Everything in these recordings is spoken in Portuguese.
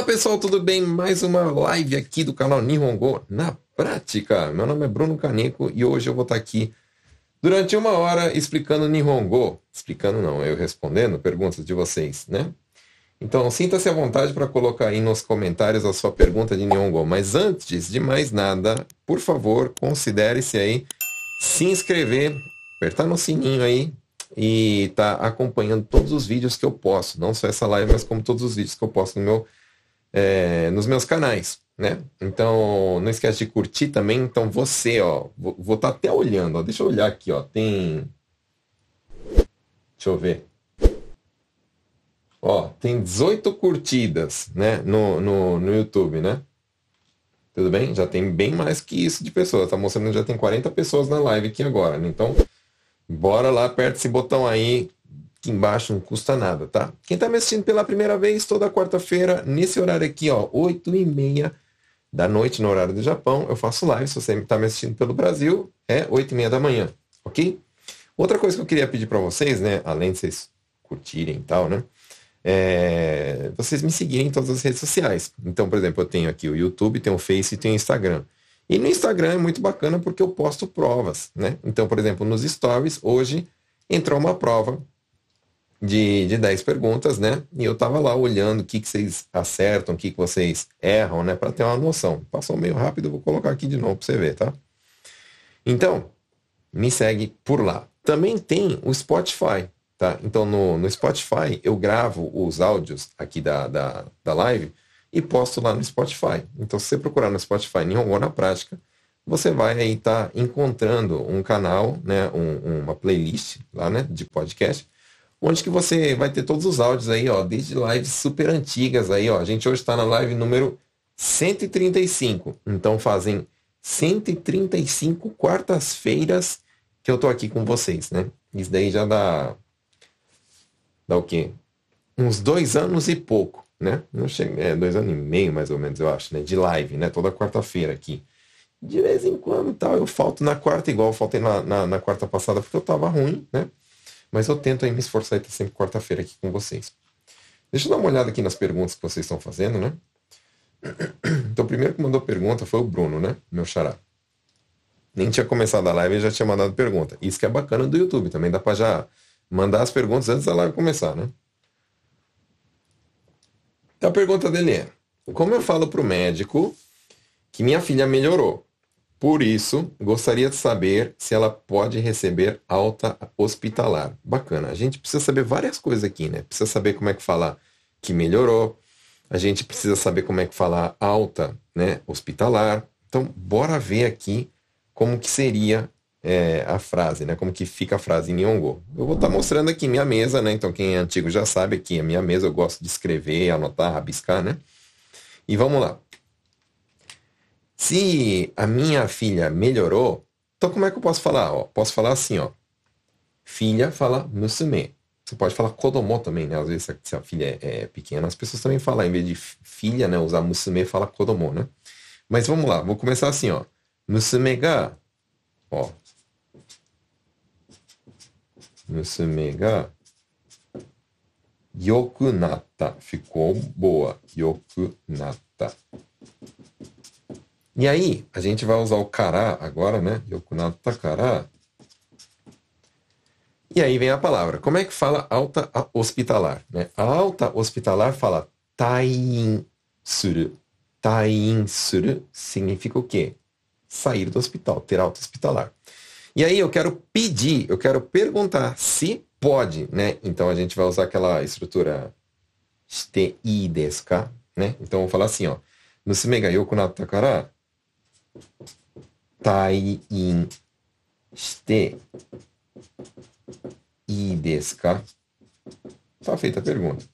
Fala pessoal, tudo bem? Mais uma live aqui do canal Nihongo na prática. Meu nome é Bruno Caneco e hoje eu vou estar aqui durante uma hora explicando Nihongo. Explicando não, eu respondendo perguntas de vocês, né? Então sinta-se à vontade para colocar aí nos comentários a sua pergunta de Nihongo. Mas antes de mais nada, por favor, considere-se aí se inscrever, apertar no sininho aí e tá acompanhando todos os vídeos que eu posto, não só essa live, mas como todos os vídeos que eu posto no meu é, nos meus canais, né? Então, não esquece de curtir também. Então, você, ó, vou estar tá até olhando, ó, deixa eu olhar aqui, ó, tem... Deixa eu ver. Ó, tem 18 curtidas, né, no, no, no YouTube, né? Tudo bem? Já tem bem mais que isso de pessoas. Tá mostrando que já tem 40 pessoas na live aqui agora, né? Então, bora lá, aperta esse botão aí, aqui embaixo não custa nada, tá? Quem está me assistindo pela primeira vez, toda quarta-feira, nesse horário aqui, ó, 8 e meia da noite, no horário do Japão, eu faço live. Se você está me assistindo pelo Brasil, é 8 e meia da manhã, ok? Outra coisa que eu queria pedir para vocês, né, além de vocês curtirem e tal, né, é vocês me seguirem em todas as redes sociais. Então, por exemplo, eu tenho aqui o YouTube, tenho o Face e tenho o Instagram. E no Instagram é muito bacana porque eu posto provas, né? Então, por exemplo, nos stories, hoje entrou uma prova de, de 10 perguntas, né? E eu tava lá olhando o que, que vocês acertam, o que, que vocês erram, né? Para ter uma noção. Passou meio rápido, vou colocar aqui de novo para você ver, tá? Então, me segue por lá. Também tem o Spotify, tá? Então, no, no Spotify, eu gravo os áudios aqui da, da, da live e posto lá no Spotify. Então, se você procurar no Spotify Nihongo na prática, você vai aí estar tá encontrando um canal, né? Um, uma playlist lá, né? De podcast onde que você vai ter todos os áudios aí, ó, desde lives super antigas aí, ó. A gente hoje está na live número 135. Então fazem 135 quartas-feiras que eu tô aqui com vocês, né? Isso daí já dá. Dá o quê? Uns dois anos e pouco, né? Não chega, é, dois anos e meio, mais ou menos, eu acho, né? De live, né? Toda quarta-feira aqui. De vez em quando tal, eu falto na quarta, igual faltei na, na, na quarta passada, porque eu tava ruim, né? Mas eu tento aí me esforçar e estar sempre quarta-feira aqui com vocês. Deixa eu dar uma olhada aqui nas perguntas que vocês estão fazendo, né? Então, o primeiro que mandou pergunta foi o Bruno, né? Meu xará. Nem tinha começado a live e já tinha mandado pergunta. Isso que é bacana do YouTube. Também dá para já mandar as perguntas antes da live começar, né? Então, a pergunta dele é: Como eu falo para o médico que minha filha melhorou? Por isso, gostaria de saber se ela pode receber alta hospitalar. Bacana. A gente precisa saber várias coisas aqui, né? Precisa saber como é que falar que melhorou. A gente precisa saber como é que falar alta, né? Hospitalar. Então, bora ver aqui como que seria é, a frase, né? Como que fica a frase em Nihongo. Eu vou estar tá mostrando aqui minha mesa, né? Então, quem é antigo já sabe aqui a minha mesa. Eu gosto de escrever, anotar, rabiscar, né? E vamos lá. Se a minha filha melhorou, então como é que eu posso falar? Ó, posso falar assim, ó. Filha fala musume. Você pode falar kodomo também, né? Às vezes se a filha é, é pequena, as pessoas também falam, em vez de filha, né? Usar musume, fala kodomo, né? Mas vamos lá, vou começar assim, ó. Musume ga, ó. Musume ga yoku natta. Ficou boa. Yoku natta. E aí, a gente vai usar o kará agora, né? Yokunato takara. E aí vem a palavra. Como é que fala alta hospitalar? Né? A alta hospitalar fala tain suru. Suru significa o quê? Sair do hospital, ter alta hospitalar. E aí eu quero pedir, eu quero perguntar se pode, né? Então a gente vai usar aquela estrutura shite i desu ka, né? Então vou falar assim, ó. Musume ga yoku natta 退院していいですか Tá feita a pergunta.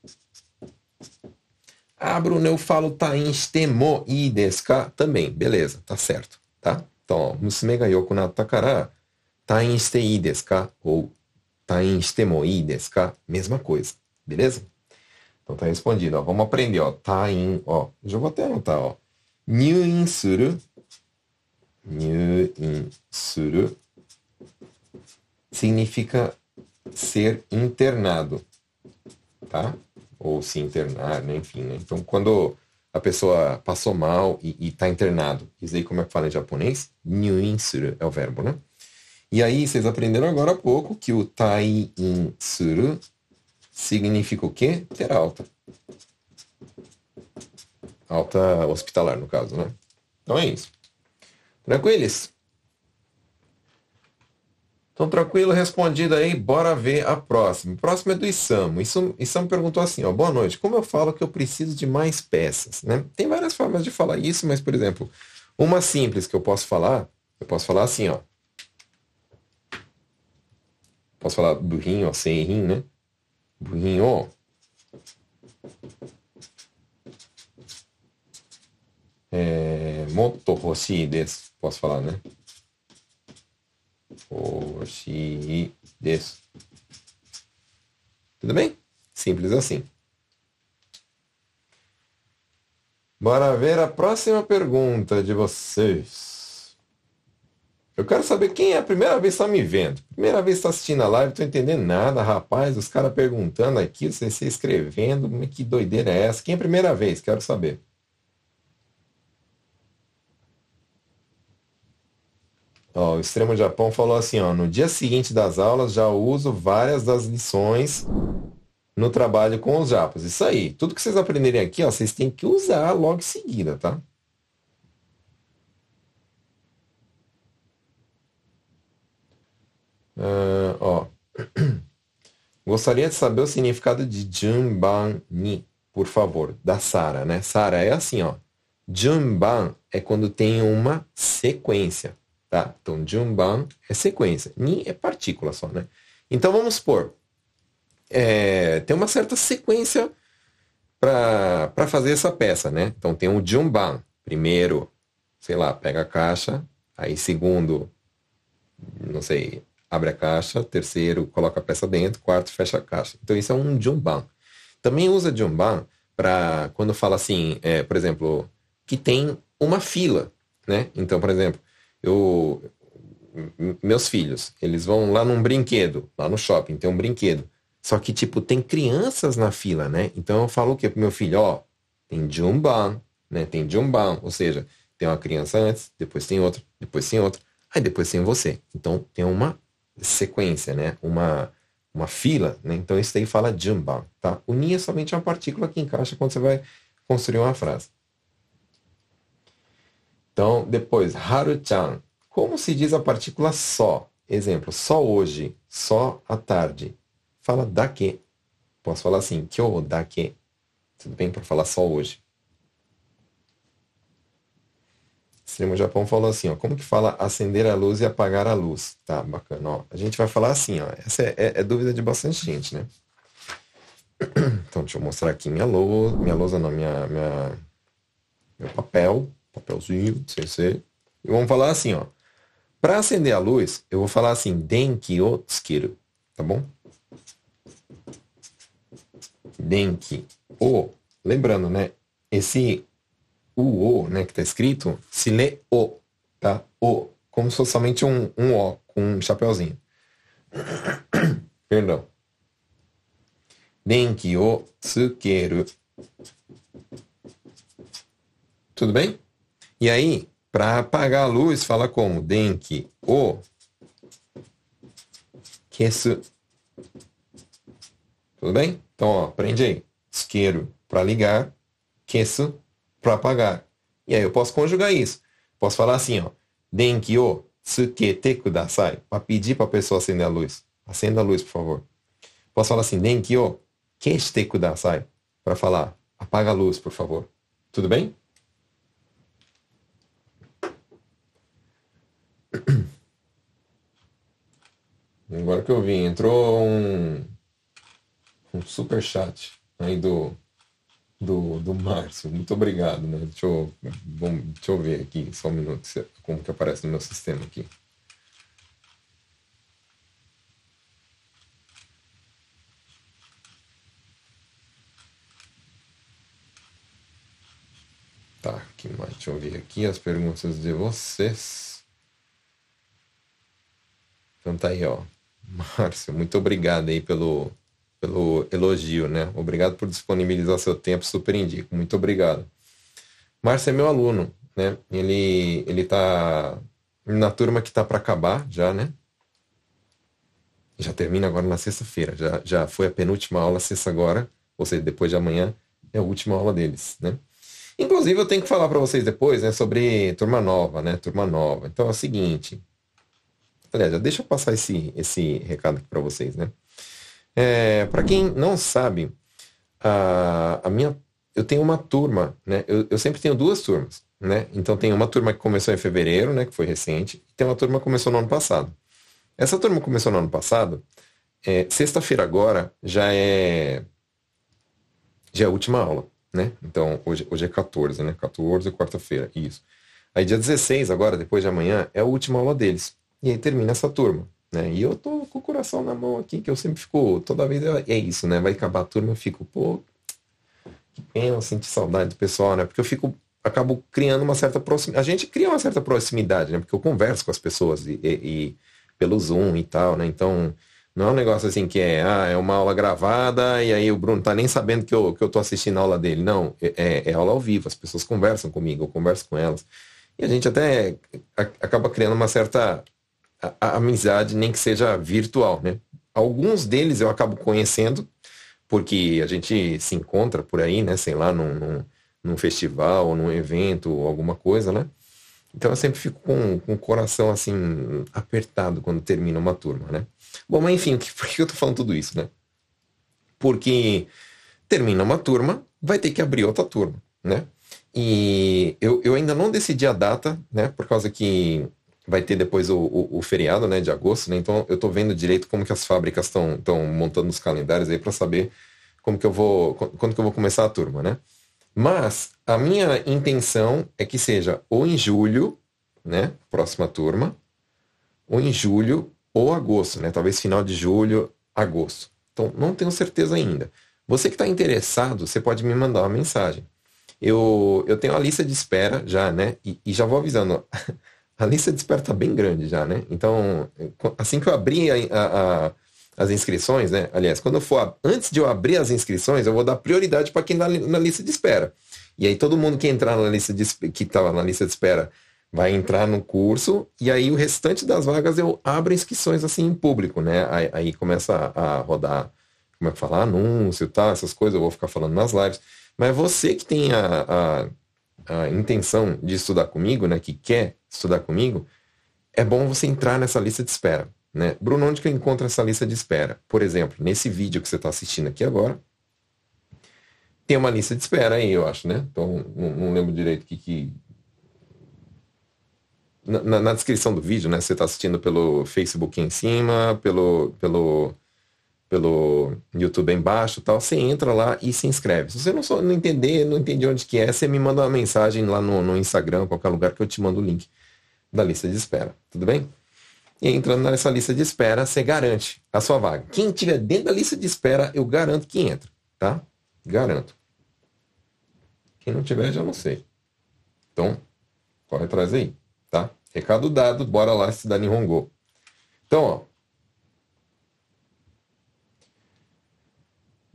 Ah, Bruno, eu falo tá em stemo i desu ka? Também, beleza, tá certo, tá? Então, musume ga yoku natta kara, tá em ste i desu ka? Ou tá em stemo i desu ka? Mesma coisa, beleza? Então tá respondido, ó. Vamos aprender, ó. Tá em, ó. Já vou até anotar, ó. 入院する 入院する significa ser internado, tá? ou se internar, né? enfim. Né? Então, quando a pessoa passou mal e está internado, isso aí como é que fala em japonês? Nyuin suru é o verbo, né? E aí, vocês aprenderam agora há pouco que o tai in suru significa o quê? Ter alta. Alta hospitalar, no caso, né? Então é isso. Tranquilos? Então, tranquilo, respondido aí, bora ver a próxima. Próxima é do Isamo. Isamo perguntou assim, ó, boa noite, como eu falo que eu preciso de mais peças? Né? Tem várias formas de falar isso, mas, por exemplo, uma simples que eu posso falar, eu posso falar assim, ó. Posso falar burrinho, ó, sem rim, né? Burrinho. É, moto hoshii desu. Posso falar, né? Hoshii desu. Tudo bem? Simples assim. Bora ver a próxima pergunta de vocês. Eu quero saber quem é a primeira vez que está me vendo. Primeira vez que está assistindo a live, não estou entendendo nada, rapaz. Os caras perguntando aqui, você escrevendo. Que doideira é essa? Quem é a primeira vez? Quero saber. Ó, o Extremo Japão falou assim, ó, no dia seguinte das aulas já uso várias das lições no trabalho com os japas. Isso aí. Tudo que vocês aprenderem aqui, ó, vocês têm que usar logo em seguida, tá? Uh, ó. Gostaria de saber o significado de Junban ni, por favor, da Sara, né? Sara é assim, ó. Junban é quando tem uma sequência. Tá? Então, Junban é sequência. Ni é partícula só, né? Então, vamos supor, é, tem uma certa sequência para fazer essa peça, né? Então, tem um Junban. Primeiro, sei lá, pega a caixa. Aí, segundo, não sei, abre a caixa. Terceiro, coloca a peça dentro. Quarto, fecha a caixa. Então, isso é um Junban. Também usa Junban para quando fala assim, é, por exemplo, que tem uma fila, né? Então, por exemplo, eu meus filhos, eles vão lá num brinquedo, lá no shopping, tem um brinquedo. Só que, tipo, tem crianças na fila, né? Então eu falo o quê pro meu filho? Ó, tem Jumban, né? Tem Jumban, ou seja, tem uma criança antes, depois tem outra, depois tem outra, aí depois tem você. Então tem uma sequência, né? Uma, uma fila, né? Então isso daí fala Jumban, tá? O ni é somente uma partícula que encaixa quando você vai construir uma frase. Então, depois, Haru-chan. Como se diz a partícula só? Exemplo, só hoje, só à tarde. Fala daqui. Posso falar assim, kyo daqui. Tudo bem para falar só hoje. Extremo Japão falou assim, ó, como que fala acender a luz e apagar a luz? Tá, bacana. Ó, a gente vai falar assim, ó, essa é, é, é dúvida de bastante gente, né? Então, deixa eu mostrar aqui minha lousa, minha lousa não, minha, minha, meu papel papelzinho, CC. E vamos falar assim, ó. Para acender a luz, eu vou falar assim, denki o tsukiru, tá bom? Denki o. Lembrando, né? Esse o, o, né, que tá escrito, se lê o, tá? O. Como se fosse somente um, um O, com um chapeuzinho. Perdão. Denki o tsukeru. Tudo bem? E aí, para apagar a luz, fala como? Denki o kesu. Tudo bem? Então, ó, aprende aí. Isqueiro para ligar, kesu para apagar. E aí eu posso conjugar isso. Posso falar assim, ó. Denki o tsukete kudasai. Para pedir para a pessoa acender a luz. Acenda a luz, por favor. Posso falar assim, denki o keshite kudasai. Para falar, apaga a luz, por favor. Tudo bem? Agora que eu vi, entrou um, um super chat aí do, do, do Márcio. Muito obrigado, né? Deixa eu, bom, deixa eu ver aqui, só um minuto, como que aparece no meu sistema aqui. Tá, que mais? Deixa eu ver aqui as perguntas de vocês. Então tá aí, ó. Márcio, muito obrigado aí pelo, pelo elogio, né? Obrigado por disponibilizar seu tempo, super indico. Muito obrigado. Márcio é meu aluno, né? Ele, ele tá na turma que tá para acabar já, né? Já termina agora na sexta-feira. Já, já foi a penúltima aula sexta agora, ou seja, depois de amanhã é a última aula deles, né? Inclusive, eu tenho que falar para vocês depois, né, sobre turma nova, né? Turma nova. Então é o seguinte. Aliás, já deixa eu passar esse, esse recado aqui para vocês, né? É, para quem não sabe, a, a minha, eu tenho uma turma, né? Eu, eu sempre tenho duas turmas, né? Então tem uma turma que começou em fevereiro, né? Que foi recente, e tem uma turma que começou no ano passado. Essa turma começou no ano passado. É, Sexta-feira agora já é já é a última aula, né? Então hoje, hoje é 14, né? 14, quarta-feira, isso. Aí dia 16 agora, depois de amanhã, é a última aula deles. E aí termina essa turma. Né? E eu tô com o coração na mão aqui, que eu sempre fico, toda vez é, é isso, né? Vai acabar a turma, eu fico, pô, que pena, eu senti saudade do pessoal, né? Porque eu fico, acabo criando uma certa proximidade. A gente cria uma certa proximidade, né? Porque eu converso com as pessoas e, e, e pelo Zoom e tal, né? Então, não é um negócio assim que é, ah, é uma aula gravada e aí o Bruno tá nem sabendo que eu, que eu tô assistindo a aula dele. Não, é, é, é aula ao vivo, as pessoas conversam comigo, eu converso com elas. E a gente até acaba criando uma certa a, amizade, nem que seja virtual, né? Alguns deles eu acabo conhecendo, porque a gente se encontra por aí, né? Sei lá, num, num, num festival, num evento, alguma coisa, né? Então eu sempre fico com, com o coração assim apertado quando termina uma turma, né? Bom, mas enfim, por que eu tô falando tudo isso, né? Porque termina uma turma, vai ter que abrir outra turma, né? E eu, eu ainda não decidi a data, né? Por causa que vai ter depois o, o, o, feriado né, de agosto, né? Então eu estou vendo direito como que as fábricas estão montando os calendários aí para saber como que eu vou. quando que eu vou começar a turma, né? Mas a minha intenção é que seja ou em julho, né? Próxima turma, ou em julho ou agosto, né? Talvez final de julho, agosto. Então não tenho certeza ainda. Você que está interessado, você pode me mandar uma mensagem. Eu, eu tenho a lista de espera já, né? E, e já vou avisando. a lista de espera está bem grande já, né? Então, assim que eu abrir a, a, a, as inscrições, né? Aliás, quando eu for, antes de eu abrir as inscrições, eu vou dar prioridade para quem está na lista de espera. E aí todo mundo que entrar na lista de que estava na lista de espera vai entrar no curso e aí o restante das vagas eu abro inscrições assim em público, né? Aí, aí começa a, a rodar, como é que falar, anúncio, tal, essas coisas, eu vou ficar falando nas lives. Mas você que tem a, a, a intenção de estudar comigo, né? Que quer estudar comigo, é bom você entrar nessa lista de espera. Né? Bruno, onde que eu encontro essa lista de espera? Por exemplo, nesse vídeo que você está assistindo aqui agora, tem uma lista de espera aí, eu acho, né? Então, não, não lembro direito o que, que... Na, na, descrição do vídeo, né? Você está assistindo pelo Facebook em cima, pelo, pelo, pelo YouTube embaixo tal. Você entra lá e se inscreve. Se você não, só, não entender, não entender onde que é, você me manda uma mensagem lá no, no Instagram, qualquer lugar que eu te mando o link da lista de espera. Tudo bem? E entrando nessa lista de espera, você garante a sua vaga. Quem estiver dentro da lista de espera, eu garanto que entra, tá? Garanto. Quem não tiver, já não sei. Então, corre atrás aí, tá? Recado dado, bora lá estudar em Hongo. Então, ó.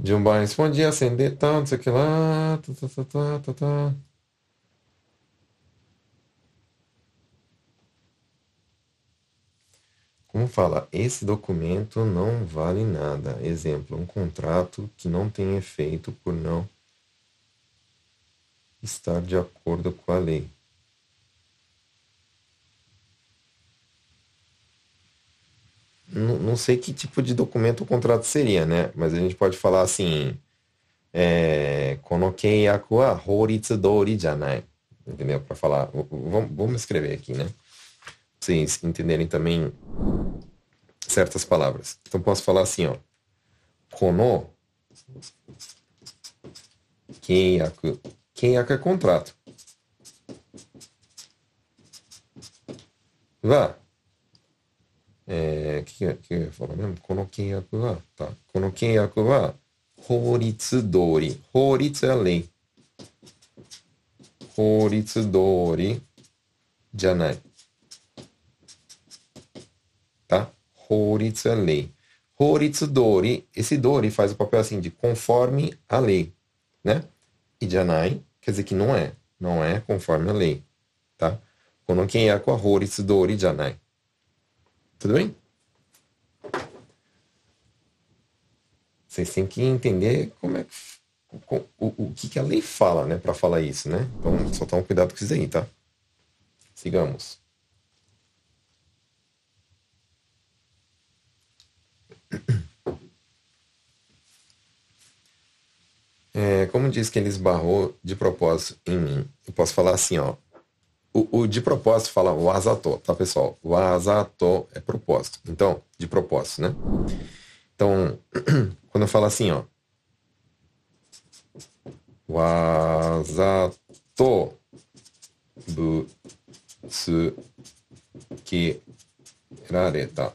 Jumba respondia, acender, tal, não sei o que lá. Tá, tá, tá, tá, tá, tá. Como fala, esse documento não vale nada. Exemplo, um contrato que não tem efeito por não estar de acordo com a lei. não, sei que tipo de documento o contrato seria, né? Mas a gente pode falar assim, é, konokeiyaku wa horitsudori janai, entendeu? Para falar, vamos, escrever aqui, né? Pra vocês entenderem também certas palavras. Então posso falar assim, ó, kono keiyaku, que é contrato. Vá, えー、que, que eu ia falar mesmo? この契約は、tá. この契約は法律通り。法律 é a lei. 法律通りじゃない。法律 é lei. Horitsu Dori, esse Dori faz o papel assim de conforme a lei, né? E Janai quer dizer que não é, não é conforme a lei, tá? Quando quem é com a Horitsu Dori Janai. Tudo bem? Vocês têm que entender como é que, o, o, que, que a lei fala, né, para falar isso, né? Então, só toma cuidado com isso aí, tá? Sigamos. É, como diz que ele esbarrou de propósito em mim? Eu posso falar assim, ó. O, o de propósito fala o azato, tá, pessoal? O azato é propósito. Então, de propósito, né? Então, quando eu falo assim, ó. Wazato rareta.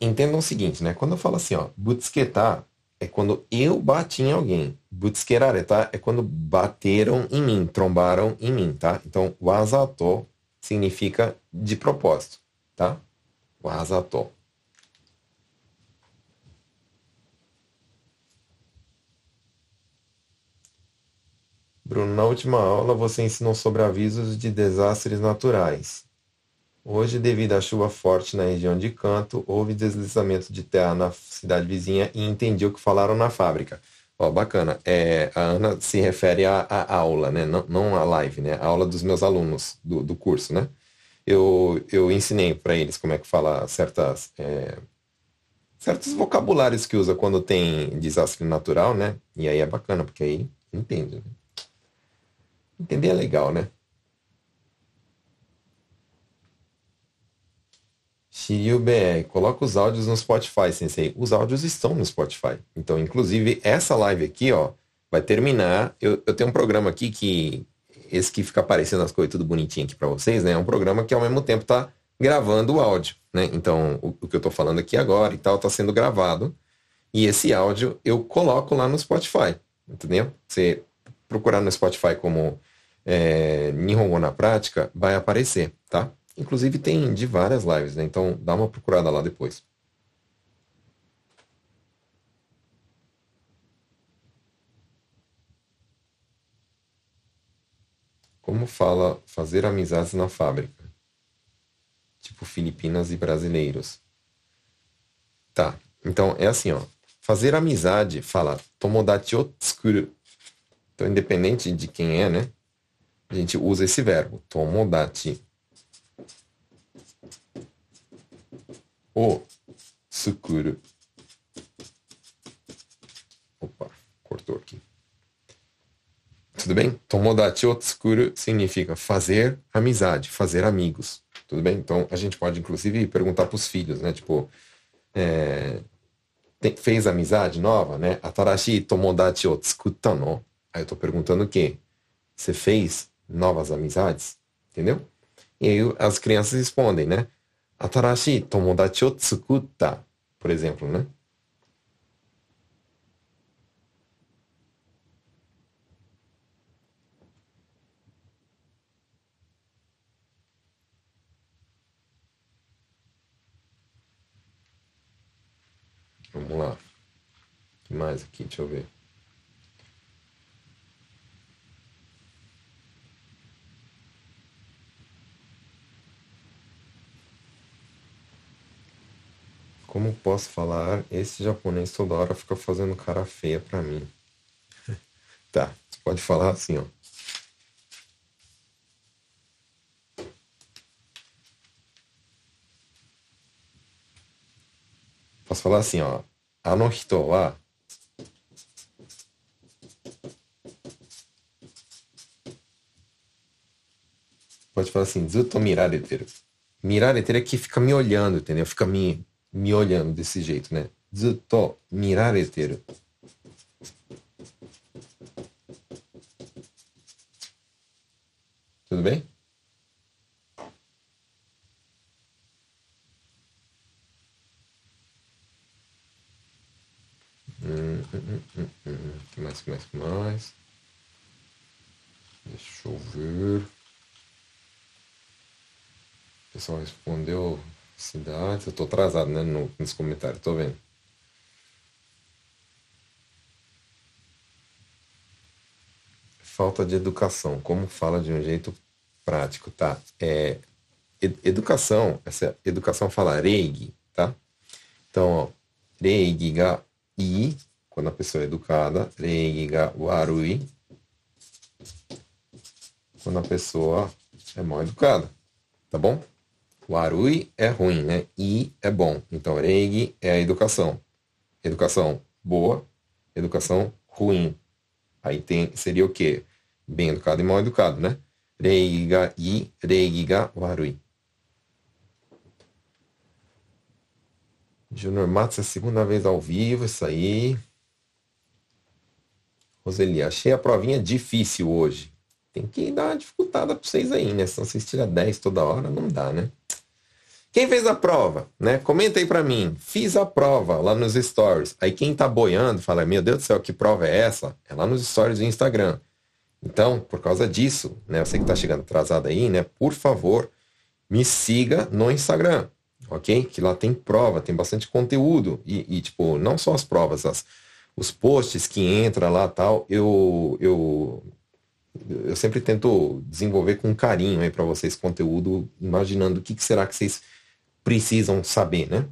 Entendam o seguinte, né? Quando eu falo assim, ó, butsuketar é quando eu bati em alguém. Butsukerareta é quando bateram em mim, trombaram em mim, tá? Então, wazato significa de propósito, tá? Wazato. Bruno, na última aula você ensinou sobre avisos de desastres naturais. Hoje, devido à chuva forte na região de Canto, houve deslizamento de terra na cidade vizinha e entendi o que falaram na fábrica. Ó, bacana. É, a Ana se refere à, à aula, né? Não, não à live, né? A aula dos meus alunos do, do curso, né? Eu, eu ensinei para eles como é que fala certas, é, certos vocabulários que usa quando tem desastre natural, né? E aí é bacana, porque aí entende, né? Entender é legal, né? Shiryu BR, coloca os áudios no Spotify, sensei. Os áudios estão no Spotify. Então, inclusive, essa live aqui, ó, vai terminar. Eu, eu tenho um programa aqui que. Esse que fica aparecendo as coisas tudo bonitinho aqui para vocês, né? É um programa que ao mesmo tempo tá gravando o áudio, né? Então, o, o que eu tô falando aqui agora e tal, tá sendo gravado. E esse áudio eu coloco lá no Spotify, entendeu? Você procurar no Spotify como é, Nihongo na prática, vai aparecer, tá? Inclusive tem de várias lives, né? Então dá uma procurada lá depois. Como fala fazer amizades na fábrica? Tipo Filipinas e brasileiros. Tá. Então é assim, ó. Fazer amizade fala tomodachi o tsukuru. Então, independente de quem é, né? A gente usa esse verbo, tomodachi. O tsukuru. Opa, cortou aqui. Tudo bem? Tomodachi o tsukuru significa fazer amizade, fazer amigos. Tudo bem? Então a gente pode inclusive perguntar para os filhos, né? Tipo, é, tem, fez amizade nova, né? Atarashi tomodachi o no. Aí eu tô perguntando o quê? Você fez novas amizades? Entendeu? E aí as crianças respondem, né? Atarashi tomodachi o tsukutta, por exemplo, né? Vamos lá. O que mais aqui? Deixa eu ver. Como posso falar? Esse japonês toda hora fica fazendo cara feia pra mim. tá, você pode falar assim, ó. Posso falar assim, ó. Ano hito wa Pode falar assim, zuto mirareteru. Mirareteru é que fica me olhando, entendeu? Fica me me olhando desse jeito, né? Zutto mirareteru. Tudo bem? Hum, hum, hum, hum, que mais, que mais, que mais? Deixa eu ver. O pessoal respondeu Cidades, eu tô atrasado, né? No, nos comentários, tô vendo. Falta de educação. Como fala de um jeito prático, tá? É, educação, essa educação fala reigi, tá? Então, ó, ga i, quando a pessoa é educada, reigi ga warui, quando a pessoa é mal educada, tá bom? Warui é ruim, né? I é bom. Então, reigi é a educação. Educação boa, educação ruim. Aí tem, seria o quê? Bem educado e mal educado, né? Reigi ga i, reigi ga warui. Júnior Matos é a segunda vez ao vivo, isso aí. Roseli, achei a provinha difícil hoje. Tem que dar uma dificultada para vocês aí, né? Se vocês tiram 10 toda hora, não dá, né? Quem fez a prova, né? Comenta aí para mim. Fiz a prova lá nos stories. Aí quem tá boiando fala, meu Deus do céu, que prova é essa? É lá nos stories do Instagram. Então, por causa disso, né? Você que tá chegando atrasado aí, né? Por favor, me siga no Instagram ok? Que lá tem prova, tem bastante conteúdo. E, e tipo, não só as provas, as, os posts que entra lá tal, eu, eu, eu sempre tento desenvolver com carinho aí para vocês conteúdo, imaginando o que, que será que vocês precisam saber, né?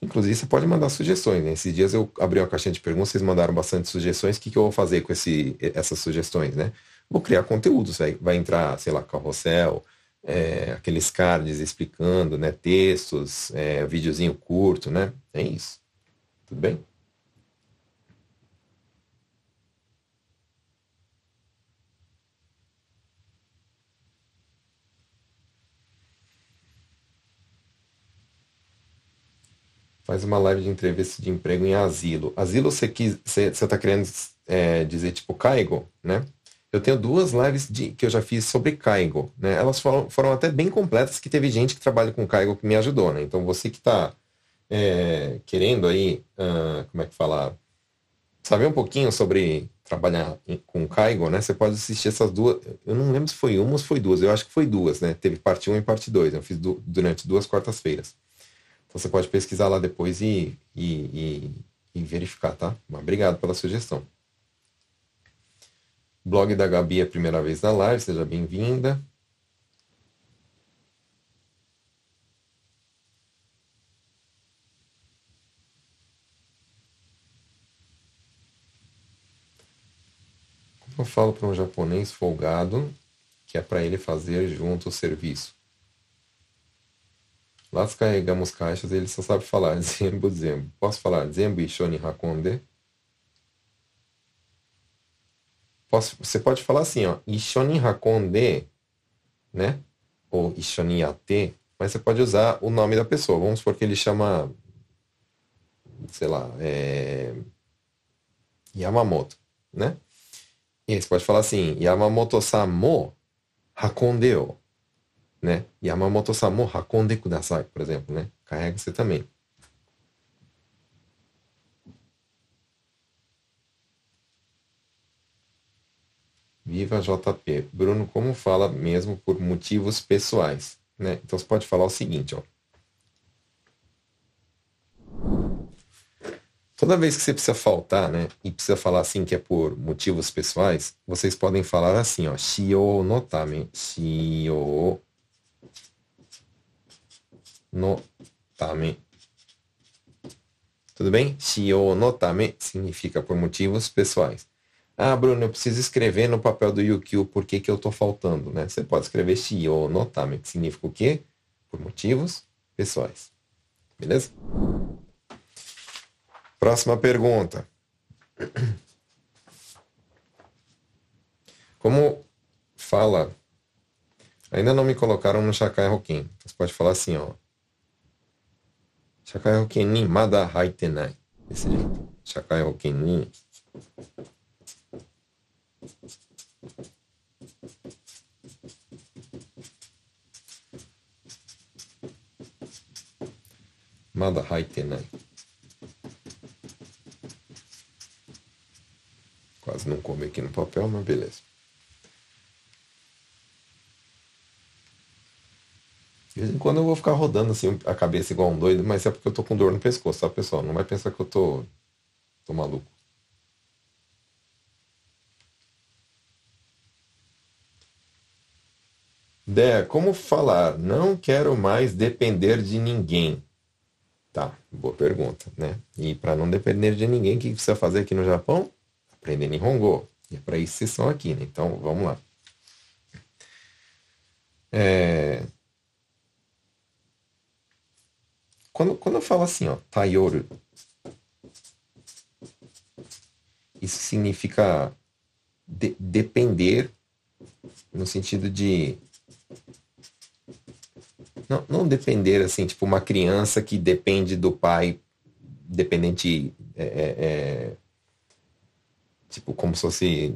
Inclusive, você pode mandar sugestões. Né? Esses dias eu abri uma caixinha de perguntas, vocês mandaram bastante sugestões. O que, que eu vou fazer com esse, essas sugestões, né? Vou criar conteúdos. Vai, vai entrar, sei lá, carrossel, é, aqueles cards explicando, né, textos, é, videozinho curto, né? É isso. Tudo bem? Faz uma live de entrevista de emprego em asilo. Asilo você quis, você está querendo é, dizer tipo caigo, né? Eu tenho duas lives de, que eu já fiz sobre Kaigo, né? Elas foram, foram até bem completas, que teve gente que trabalha com Kaigo que me ajudou, né? Então você que está é, querendo aí, uh, como é que fala, saber um pouquinho sobre trabalhar com Kaigo, né? Você pode assistir essas duas. Eu não lembro se foi uma ou se foi duas. Eu acho que foi duas, né? Teve parte 1 e parte 2. Eu fiz du durante duas quartas-feiras. Então você pode pesquisar lá depois e, e, e, e verificar, tá? Mas obrigado pela sugestão. Blog da Gabi é a primeira vez na live, seja bem-vinda. Como eu falo para um japonês folgado que é para ele fazer junto o serviço? Lá descarregamos caixas ele só sabe falar Zembo, Zembo. Posso falar Zembo e Shoni Hakonde? Posso, você pode falar assim, ó, Ishoni Hakonde, né? Ou Ishoni Yate, mas você pode usar o nome da pessoa. Vamos supor que ele chama, sei lá, é, Yamamoto, né? E aí você pode falar assim, Yamamoto-san mo hakondeo, né? Yamamoto-san mo hakonde kudasai, por exemplo, né? Carrega você também. Viva JP. Bruno, como fala mesmo por motivos pessoais? Né? Então você pode falar o seguinte, ó. Toda vez que você precisa faltar, né, e precisa falar assim que é por motivos pessoais, vocês podem falar assim, ó, shio no tame, shio no tame. Tudo bem? Shio no tame significa por motivos pessoais. Ah, Bruno, eu preciso escrever no papel do Yukio por que, que eu estou faltando, né? Você pode escrever Shio Notame, que significa o quê? Por motivos pessoais. Beleza? Próxima pergunta. Como fala, ainda não me colocaram no Shakai Hoken. Você pode falar assim, ó. Shakai Hoken ni mada haitenai. Desse jeito. Shakai Hoken ni Mada haitenai. Quase não come aqui no papel, mas beleza. De vez em quando eu vou ficar rodando assim a cabeça igual um doido, mas é porque eu tô com dor no pescoço, tá, pessoal? Não vai pensar que eu tô, tô maluco. Dé, como falar? Não quero mais depender de ninguém. Tá, boa pergunta, né? E para não depender de ninguém, o que precisa fazer aqui no Japão? Aprender Nihongo. E é para isso vocês estão aqui, né? Então, vamos lá. É... Quando, quando eu falo assim, ó, tayoru, isso significa de, depender no sentido de não, não depender assim, tipo uma criança que depende do pai, dependente, é, é, é, tipo como se fosse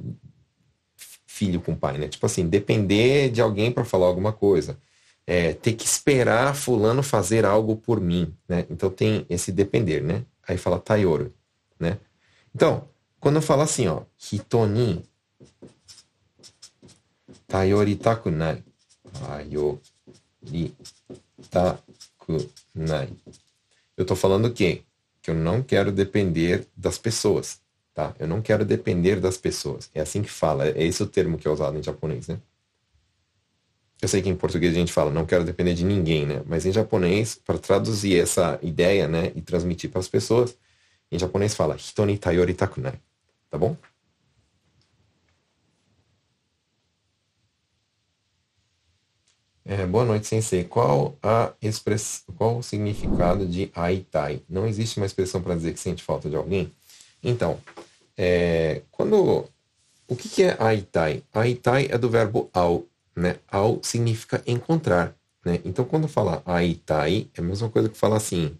filho com pai, né? Tipo assim, depender de alguém para falar alguma coisa. É, ter que esperar fulano fazer algo por mim, né? Então tem esse depender, né? Aí fala tayoru, né? Então, quando eu falo assim, ó, hitoni tayoritaku nai, tayoritaku nai. Eu tô falando o quê? Que eu não quero depender das pessoas, tá? Eu não quero depender das pessoas. É assim que fala, é esse o termo que é usado em japonês, né? Eu sei que em português a gente fala, não quero depender de ninguém, né? Mas em japonês, para traduzir essa ideia, né, e transmitir para as pessoas, em japonês fala, hitoni tayori takunai. Tá bom? É, boa noite, sensei. Qual a express... qual o significado de aitai? Não existe uma expressão para dizer que sente falta de alguém? Então, é, quando o que, que é aitai? Aitai é do verbo ao, né? Ao significa encontrar, né? Então, quando fala aitai, é a mesma coisa que fala assim,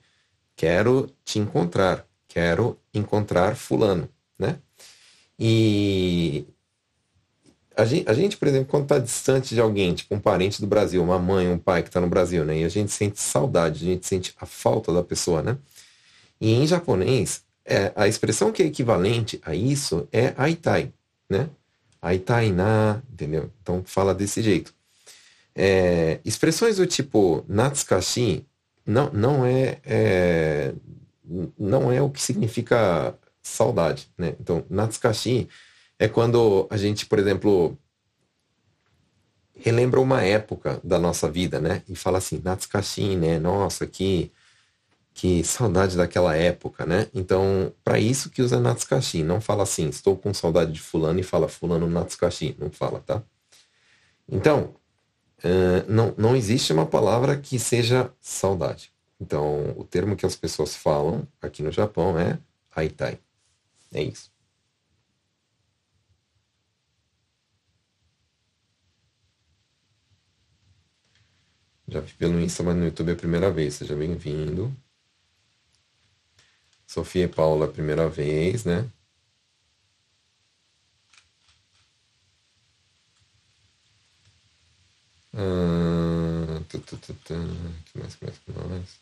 quero te encontrar, quero encontrar fulano, né? E a gente, a gente por exemplo, quando está distante de alguém, tipo um parente do Brasil, uma mãe, um pai que está no Brasil, né? E a gente sente saudade, a gente sente a falta da pessoa, né? E em japonês, é, a expressão que é equivalente a isso é aitai, né? Aitai na, entendeu? Então fala desse jeito. É, expressões do tipo natsukashi não, não é, é, não é o que significa saudade, né? Então, natsukashi é quando a gente, por exemplo, relembra uma época da nossa vida, né? E fala assim, natsukashi, né? Nossa, que que saudade daquela época, né? Então, para isso que usa Natsukashi. Não fala assim, estou com saudade de fulano e fala fulano Natsukashi. Não fala, tá? Então, uh, não, não existe uma palavra que seja saudade. Então, o termo que as pessoas falam aqui no Japão é aitai. É isso. Já vi pelo Insta, mas no YouTube é a primeira vez. Seja bem-vindo. Sofia e Paula, primeira vez, né? Ah, que mais, que mais, que mais?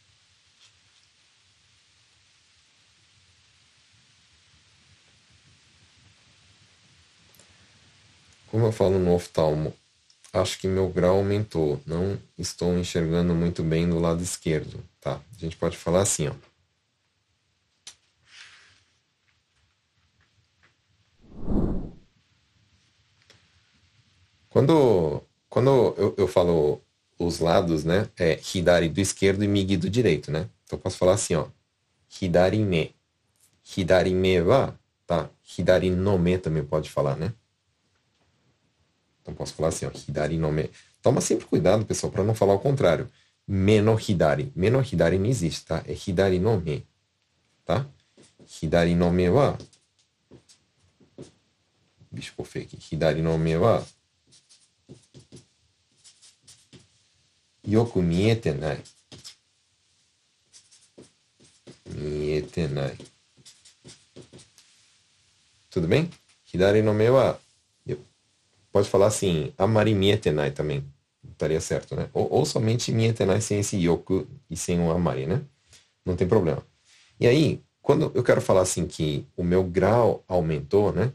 Como eu falo no oftalmo, acho que meu grau aumentou. Não estou enxergando muito bem do lado esquerdo, tá? A gente pode falar assim, ó. Quando, quando eu, eu falo os lados, né? É hidari do esquerdo e migi do direito, né? Então eu posso falar assim, ó. Hidari me. Hidari me wa, tá? Hidari no me também pode falar, né? Então posso falar assim, ó. Hidari no me. Toma sempre cuidado, pessoal, para não falar o contrário. Me no hidari. Me no hidari não existe, tá? É hidari no me. Tá? Hidari no me wa. Bicho, ficou aqui. Hidari no me wa. よく見えてない。見えてない。Tudo bem? Hidari no meu a... Pode falar assim, amari mietenai também. Estaria certo, né? Ou, ou somente mietenai sem esse yoku e sem o amari, né? Não tem problema. E aí, quando eu quero falar assim que o meu grau aumentou, né?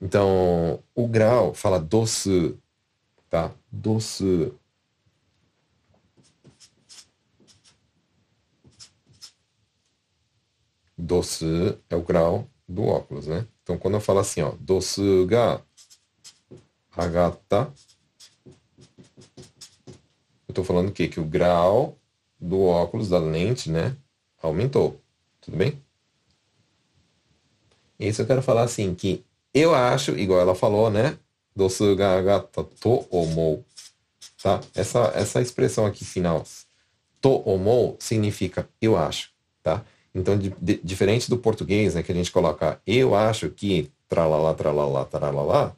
Então, o grau fala doce, tá? Doce Dosu é o grau do óculos, né? Então, quando eu falo assim, ó, dosu ga agata, eu tô falando o quê? Que o grau do óculos, da lente, né, aumentou. Tudo bem? Isso eu quero falar assim, que eu acho, igual ela falou, né? Dosu ga agata to omou. Tá? Essa, essa expressão aqui final, to omou, significa eu acho, tá? Então, de, de, diferente do português, né, que a gente coloca eu acho que tralalá, tralalá, tralalá,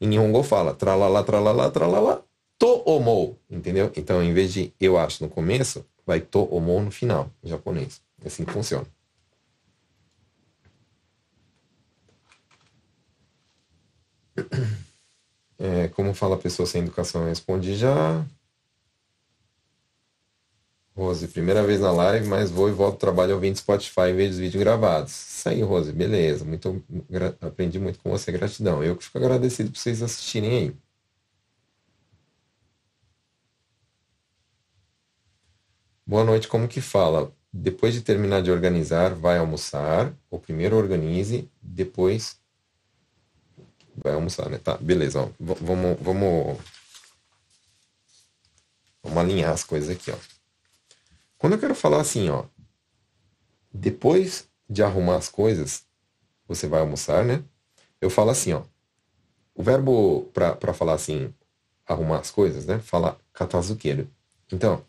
em Nihongo fala tralalá, tralalá, tralalá, to omou, entendeu? Então, em vez de eu acho no começo, vai to omou no final, em japonês. É assim que funciona. É, como fala a pessoa sem educação? Eu respondi já. Rose, primeira vez na live, mas vou e volto ao trabalho ouvindo Spotify em vez dos vídeos gravados. Isso aí, Rose, beleza. Muito, aprendi muito com você, gratidão. Eu que fico agradecido por vocês assistirem aí. Boa noite, como que fala? Depois de terminar de organizar, vai almoçar, ou primeiro organize, depois vai almoçar, né? Tá, beleza, ó. vamos, vamos, vamos alinhar as coisas aqui, ó. Quando eu quero falar assim, ó, depois de arrumar as coisas, você vai almoçar, né? Eu falo assim, ó. O verbo para falar assim, arrumar as coisas, né? Fala katazukeru. Então,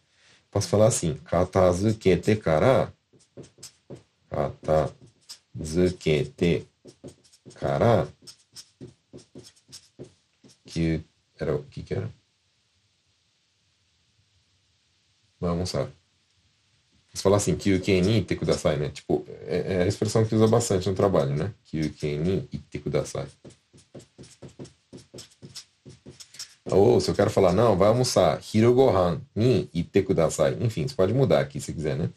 posso falar assim, katazukete kara katazukete kara que era o que que era? Vai almoçar. Você fala assim, kyuken ni itte kudasai, né? Tipo, é, é, a expressão que usa bastante no trabalho, né? Kyuken ni itte kudasai. Ou se eu quero falar, não, vai almoçar, hirogohan ni itte kudasai. Enfim, você pode mudar aqui se quiser, né?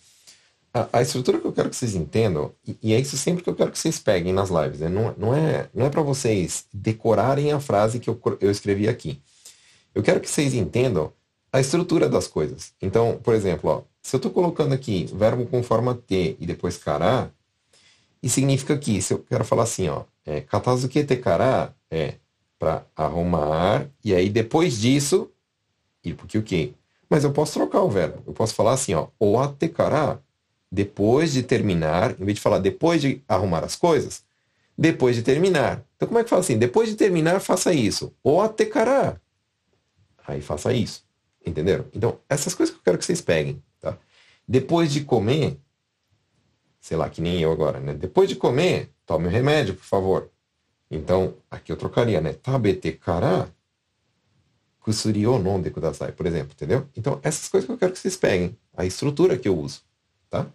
A, a, estrutura que eu quero que vocês entendam, e, e, é isso sempre que eu quero que vocês peguem nas lives, né? Não, não é, não é para vocês decorarem a frase que eu, eu escrevi aqui. Eu quero que vocês entendam a estrutura das coisas. Então, por exemplo, ó, se eu estou colocando aqui verbo com forma T e depois cará, e significa que, se eu quero falar assim, ó, é, katazuke te cará é para arrumar, e aí depois disso, ir pro que Mas eu posso trocar o verbo. Eu posso falar assim, ó, o atekará, depois de terminar, em vez de falar depois de arrumar as coisas, depois de terminar. Então como é que fala assim? Depois de terminar, faça isso. O atekará. Aí faça isso. Entenderam? Então, essas coisas que eu quero que vocês peguem. Depois de comer, sei lá, que nem eu agora, né? Depois de comer, tome o remédio, por favor. Então, aqui eu trocaria, né? Tabete kara kusuri o nonde kudasai, por exemplo, entendeu? Então, essas coisas que eu quero que vocês peguem. A estrutura que eu uso, tá?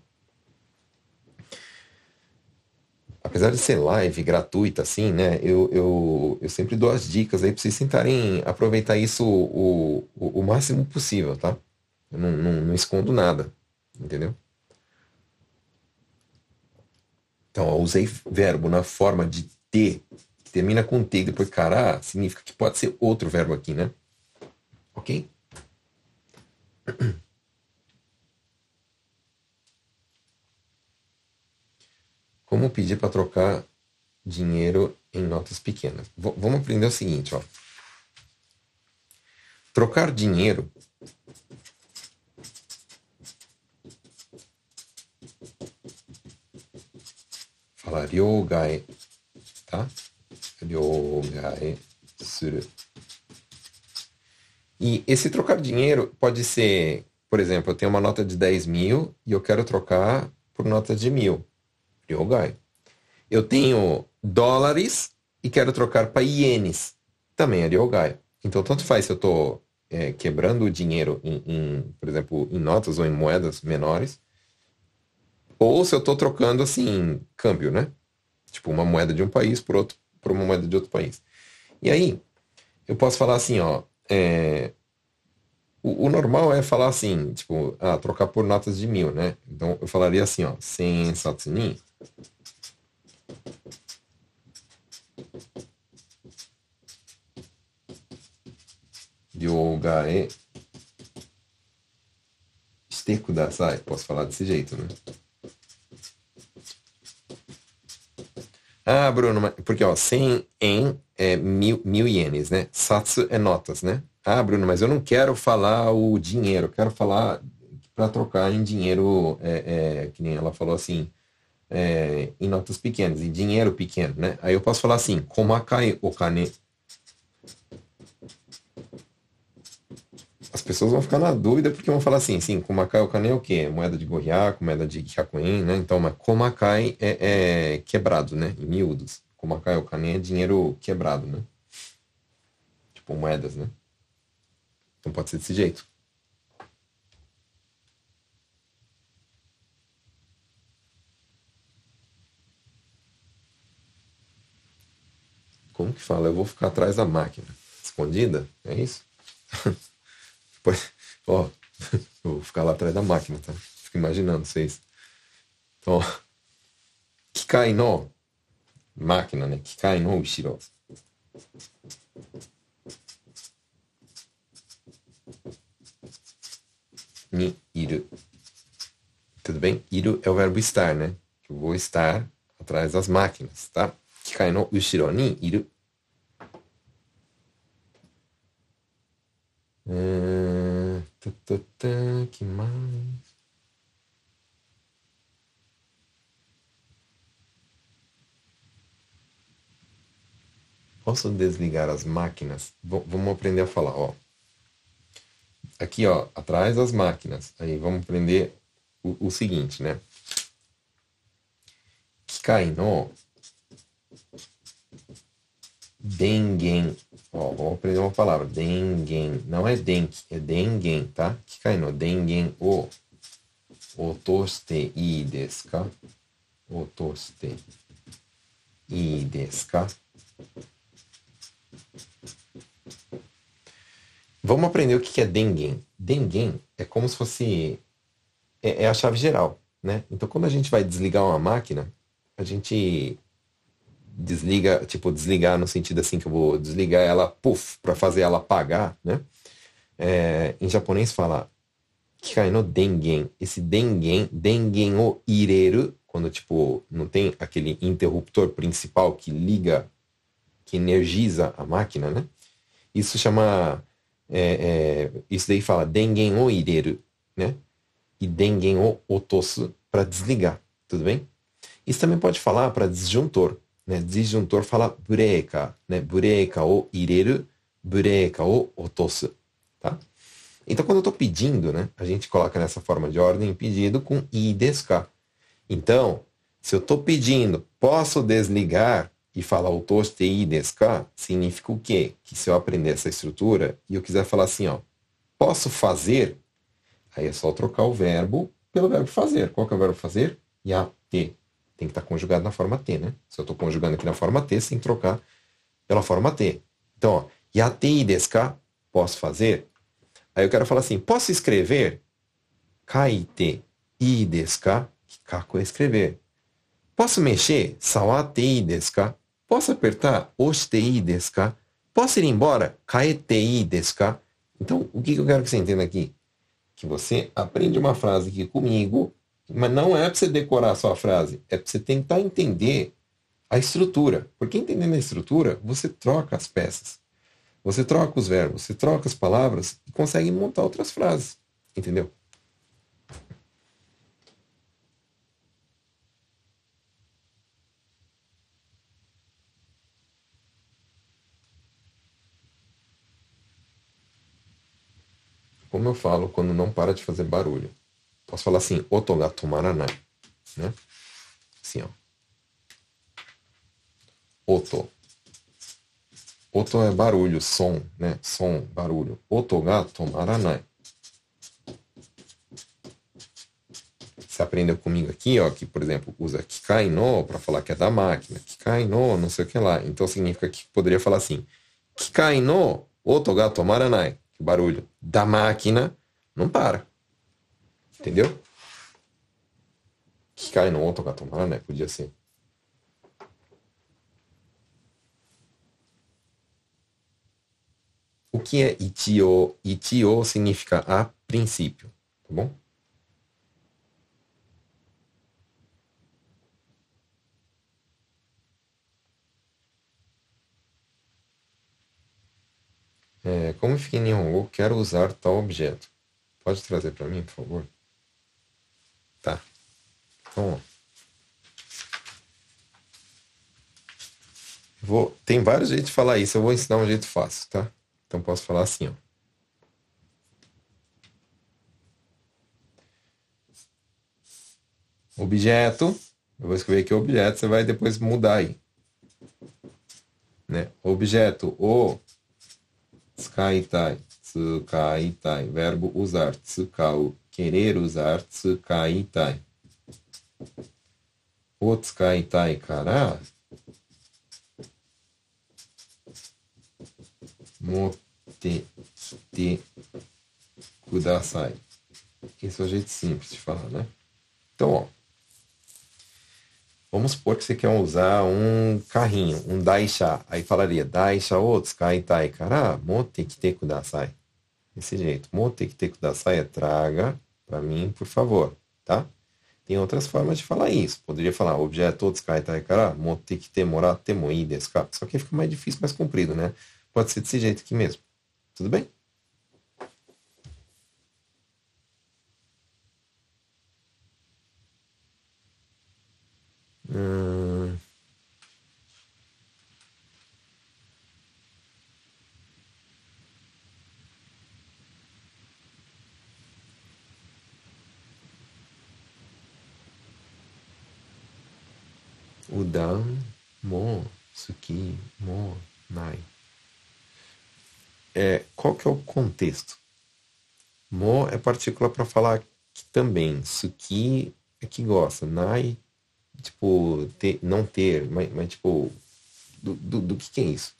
Apesar de ser live gratuita, assim, né? Eu, eu, eu sempre dou as dicas aí para vocês tentarem aproveitar isso o, o, o máximo possível, tá? Eu não, não, não, escondo nada. Entendeu? Então, eu usei verbo na forma de ter, que termina com T depois cará, significa que pode ser outro verbo aqui, né? Ok? Como pedir para trocar dinheiro em notas pequenas? V vamos aprender o seguinte, ó. Trocar dinheiro fala ryogae, tá? Ryogae suru. E esse trocar dinheiro pode ser, por exemplo, eu tenho uma nota de 10 mil e eu quero trocar por notas de mil. Ryogai. Eu tenho dólares e quero trocar para ienes. Também é Ryogai. Então, tanto faz se eu estou é, quebrando o dinheiro em, em, por exemplo, em notas ou em moedas menores, ou se eu estou trocando assim, câmbio, né? Tipo, uma moeda de um país por, outro, por uma moeda de outro país. E aí, eu posso falar assim, ó. É, o, o, normal é falar assim, tipo, ah, trocar por notas de mil, né? Então eu falaria assim, ó, sem satsuni. Yogae. Shite kudasai. Posso falar desse jeito, né? Ah, Bruno, porque ó, 100 em é mil, mil ienes, né? Satsu é notas, né? Ah, Bruno, mas eu não quero falar o dinheiro, quero falar para trocar em dinheiro, é, é, que nem ela falou assim, é, em notas pequenas, em dinheiro pequeno, né? Aí eu posso falar assim, komakai okane. As pessoas vão ficar na dúvida porque vão falar assim, sim, komakai okane é o quê? Moeda de gorriaco, moeda de hyakuen, né? Então, mas komakai é, é quebrado, né? Em miúdos. Komakai okane é dinheiro quebrado, né? Tipo moedas, né? Então pode ser desse jeito. Como que fala? Eu vou ficar atrás da máquina. Escondida? É isso? Ó, eu vou ficar lá atrás da máquina, tá? Fico imaginando vocês. Então, Kikai no máquina, né? Kikai no Ushiro. Ni iru. Tudo bem? Iru é o verbo estar, né? Eu vou estar atrás das máquinas, tá? 機械の後ろにいる。えー、たたたきます。Posso desligar as máquinas? V vamos aprender a falar, ó. Aqui, ó, atrás das máquinas. Aí vamos aprender o, o seguinte, né? Kikai no Dengen. Ó, vamos aprender uma palavra. Dengen. Não é denki, é dengen, tá? Kikai no dengen o otoste ii desu ka? Otoste ii desu ka? Vamos aprender o que é dengen. Dengen é como se fosse... É, é a chave geral, né? Então, quando a gente vai desligar uma máquina, a gente desliga, tipo, desligar no sentido assim que eu vou desligar ela, puff, para fazer ela apagar, né? É, em japonês fala Kikai no dengen. Esse dengen, dengen o ireru, quando tipo não tem aquele interruptor principal que liga, que energiza a máquina, né? Isso chama, é, é, isso daí fala dengen o ireru, né? E dengen o otosu para desligar, tudo bem? Isso também pode falar para disjuntor. Né? Disjuntor fala bureika, né? Bureika o ireru, bureika o otosu, tá? Então, quando eu estou pedindo, né? A gente coloca nessa forma de ordem pedido com i deska. Então, se eu estou pedindo, posso desligar e falar o toste i deska, significa o quê? Que se eu aprender essa estrutura e eu quiser falar assim, ó, posso fazer, aí é só trocar o verbo pelo verbo fazer. Qual que é o verbo fazer? Yate tem que estar conjugado na forma T, né? Se eu estou conjugando aqui na forma T, sem trocar pela forma T. Então, ó, yatei desu ka? Posso fazer? Aí eu quero falar assim, posso escrever? Kaite i desu ka? Kaku é escrever. Posso mexer? Sawatei desu ka? Posso apertar? Oshitei desu ka? Posso ir embora? Kaetei desu ka? Então, o que eu quero que você entenda aqui? Que você aprende uma frase aqui comigo mas não é para você decorar só a frase, é para você tentar entender a estrutura. Porque entendendo a estrutura, você troca as peças. Você troca os verbos, você troca as palavras e consegue montar outras frases. Entendeu? Como eu falo quando não para de fazer barulho. Posso falar assim, oto ga tomaranai. Né? Assim, ó. Oto. Oto é barulho, som, né? Som, barulho. Oto ga tomaranai. Você aprendeu comigo aqui, ó, que, por exemplo, usa kikai no para falar que é da máquina. Kikai no, não sei o que lá. Então significa que poderia falar assim, kikai no oto ga tomaranai. Que barulho da máquina não para entendeu? 機械の音が止まらない、podia né? ser. O que é itio? Itio significa a princípio, tá bom? É, como fica em Nihongo, quero usar tal objeto. Pode trazer para mim, por favor? Tá. Então, Vou, tem vários jeitos de falar isso, eu vou ensinar um jeito fácil, tá? Então posso falar assim, ó. Objeto, eu vou escrever aqui objeto, você vai depois mudar aí. Né? Objeto, o skaitai, tsukaitai, verbo usar, tsukau, querer usar, tsukaitai. O tsukaitai kara 持ってきてください. Esse é o jeito simples de falar, né? Então, ó. Vamos supor que você quer usar um carrinho, um daisha. Aí falaria, daisha o tsukaitai kara motte kite kudasai. Desse jeito. Motte kite kudasai é traga para mim, por favor, tá? Tem outras formas de falar isso. Poderia falar objeto o tsukaitai kara motte kite moratte mo ii desu ka? Só que fica mais difícil, mais comprido, né? Pode ser desse jeito aqui mesmo. Tudo bem? Hum... Udan mo suki mo nai é, qual que é o contexto? Mo é partícula para falar que também. Suki é que gosta. Nai, tipo, ter, não ter, mas, mas tipo, do, do, do que, que é isso?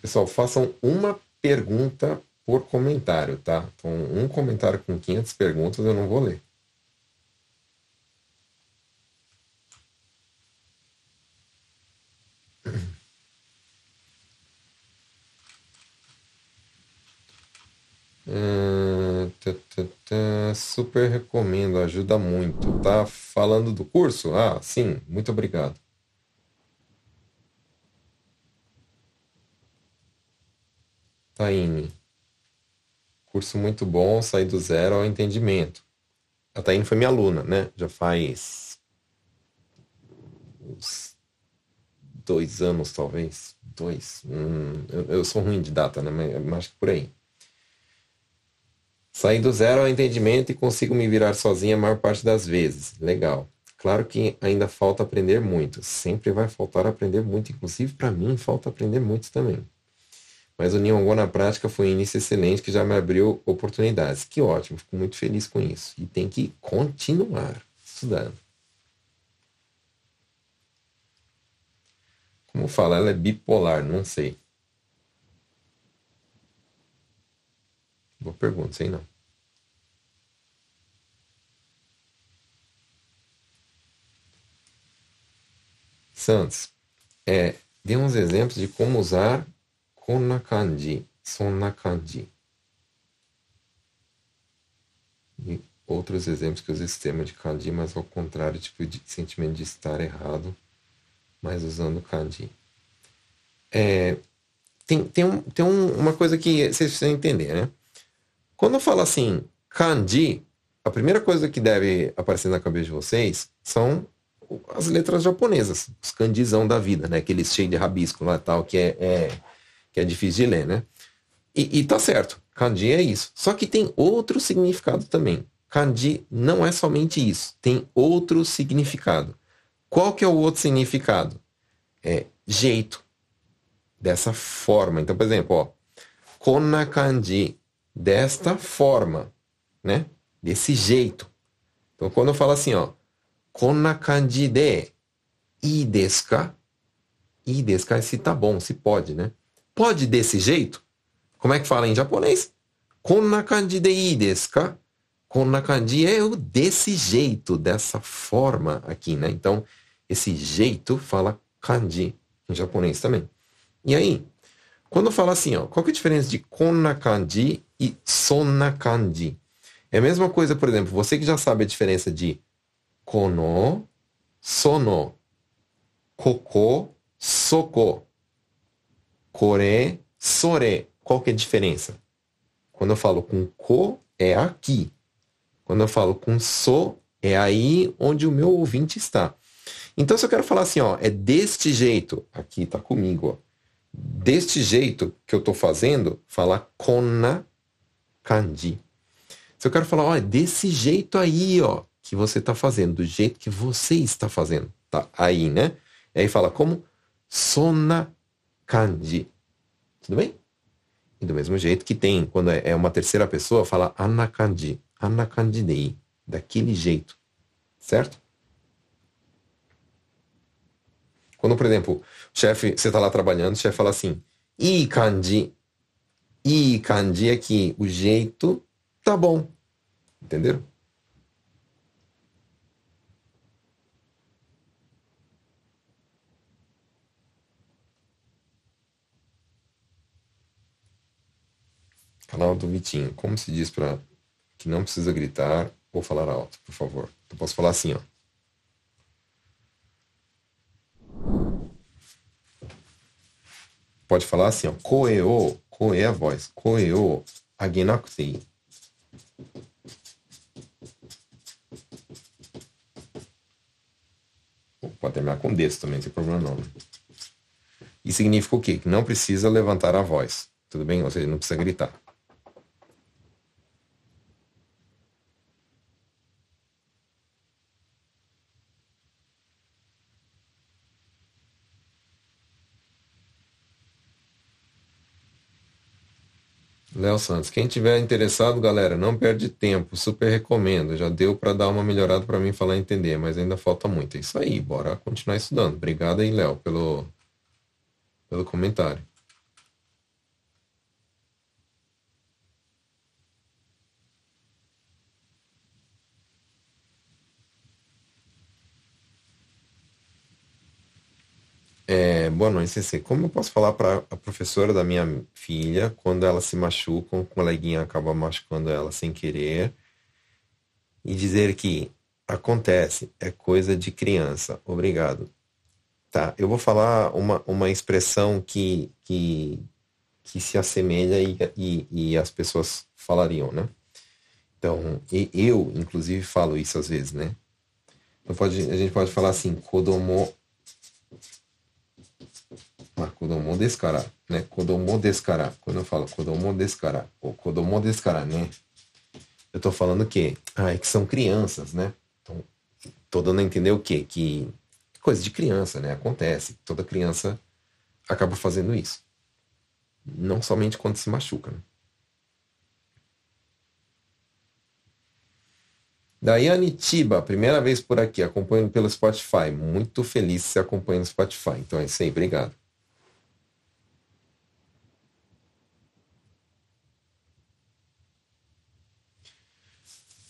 Pessoal, façam uma pergunta por comentário, tá? Então, um comentário com 500 perguntas eu não vou ler. Uh, super recomendo, ajuda muito. Tá falando do curso? Ah, sim, muito obrigado. Taine. Curso muito bom, saí do zero ao entendimento. A Taine foi minha aluna, né? Já faz uns dois anos, talvez. Dois. Hum, eu, eu, sou ruim de data, né? Mas que por aí. Saí do zero ao entendimento e consigo me virar sozinha a maior parte das vezes. Legal. Claro que ainda falta aprender muito. Sempre vai faltar aprender muito. Inclusive, para mim, falta aprender muito também. Mas o Nihongo na prática foi um início excelente que já me abriu oportunidades. Que ótimo, fico muito feliz com isso. E tem que continuar estudando. Como fala, ela é bipolar, não sei. Boa pergunta, sei não. Santos, é, dê uns exemplos de como usar こんな感じ、そんな感じ。E outros exemplos que usam esse termo de kanji, mas ao contrário, tipo de sentimento de estar errado, mas usando kanji. É, tem tem, um, tem um, uma coisa que vocês precisam entender, né? Quando eu falo assim, kanji, a primeira coisa que deve aparecer na cabeça de vocês são as letras japonesas, os kanjizão da vida, né? Aqueles cheios de rabisco lá e tal, que é, é que é difícil de ler, né? E, e tá certo, kanji é isso. Só que tem outro significado também. Kanji não é somente isso, tem outro significado. Qual que é o outro significado? É jeito. Dessa forma. Então, por exemplo, ó, konna kanji, desta forma, né? Desse jeito. Então, quando eu falo assim, ó, konna kanji de, i desu ka? I desu ka se tá bom, se pode, né? Pode desse jeito? Como é que fala em japonês? Konna kanji de ii desu ka? Konna kanji é o desse jeito, dessa forma aqui, né? Então, esse jeito fala kanji em japonês também. E aí, quando fala assim, ó, qual que é a diferença de konna kanji e sonna kanji? É a mesma coisa, por exemplo, você que já sabe a diferença de kono, sono, koko, soko, kore, sore. Qual que é a diferença? Quando eu falo com ko, é aqui. Quando eu falo com so, é aí onde o meu ouvinte está. Então, se eu quero falar assim, ó, é deste jeito, aqui tá comigo, ó, deste jeito que eu tô fazendo, falar kona kanji. Se eu quero falar, ó, é desse jeito aí, ó, que você tá fazendo, do jeito que você está fazendo, tá aí, né? E aí fala como sona kanji. Tudo bem? E do mesmo jeito que tem, quando é, é uma terceira pessoa, fala anakanji, anakandidei, daquele jeito, certo? Quando, por exemplo, o chefe, você está lá trabalhando, o chefe fala assim, i kanji, i kanji é que o jeito tá bom, entenderam? Canal do Vitinho. Como se diz para que não precisa gritar ou falar alto, por favor? Eu posso falar assim, ó. Pode falar assim, ó. Koe é a voz. Koe o agenakutei. Pode terminar com desse também, não tem problema não. Né? E significa o quê? Que não precisa levantar a voz. Tudo bem? Ou seja, não precisa gritar. Léo Santos, quem tiver interessado, galera, não perde tempo, super recomendo. Já deu para dar uma melhorada para mim falar e entender, mas ainda falta muito. É isso aí, bora continuar estudando. Obrigado aí, Léo, pelo, pelo comentário. É, boa noite, CC. Como eu posso falar para a professora da minha filha quando ela se machuca, um coleguinha acaba machucando ela sem querer, e dizer que acontece, é coisa de criança. Obrigado. Tá, eu vou falar uma, uma expressão que, que, que se assemelha e, e, e as pessoas falariam, né? Então, eu, inclusive, falo isso às vezes, né? Então, pode, a gente pode falar assim, kodomo まあ、子供ですから、ね、子供ですから、quando eu falo 子供ですから、ou 子供ですからね, eu tô falando que, ah, é que são crianças, né? Então, tô dando a entender o quê? Que coisa de criança, né? Acontece. Toda criança acaba fazendo isso. Não somente quando se machuca, né? Daiane Tiba, primeira vez por aqui, acompanhando pelo Spotify. Muito feliz se acompanha no Spotify. Então é isso aí, obrigado.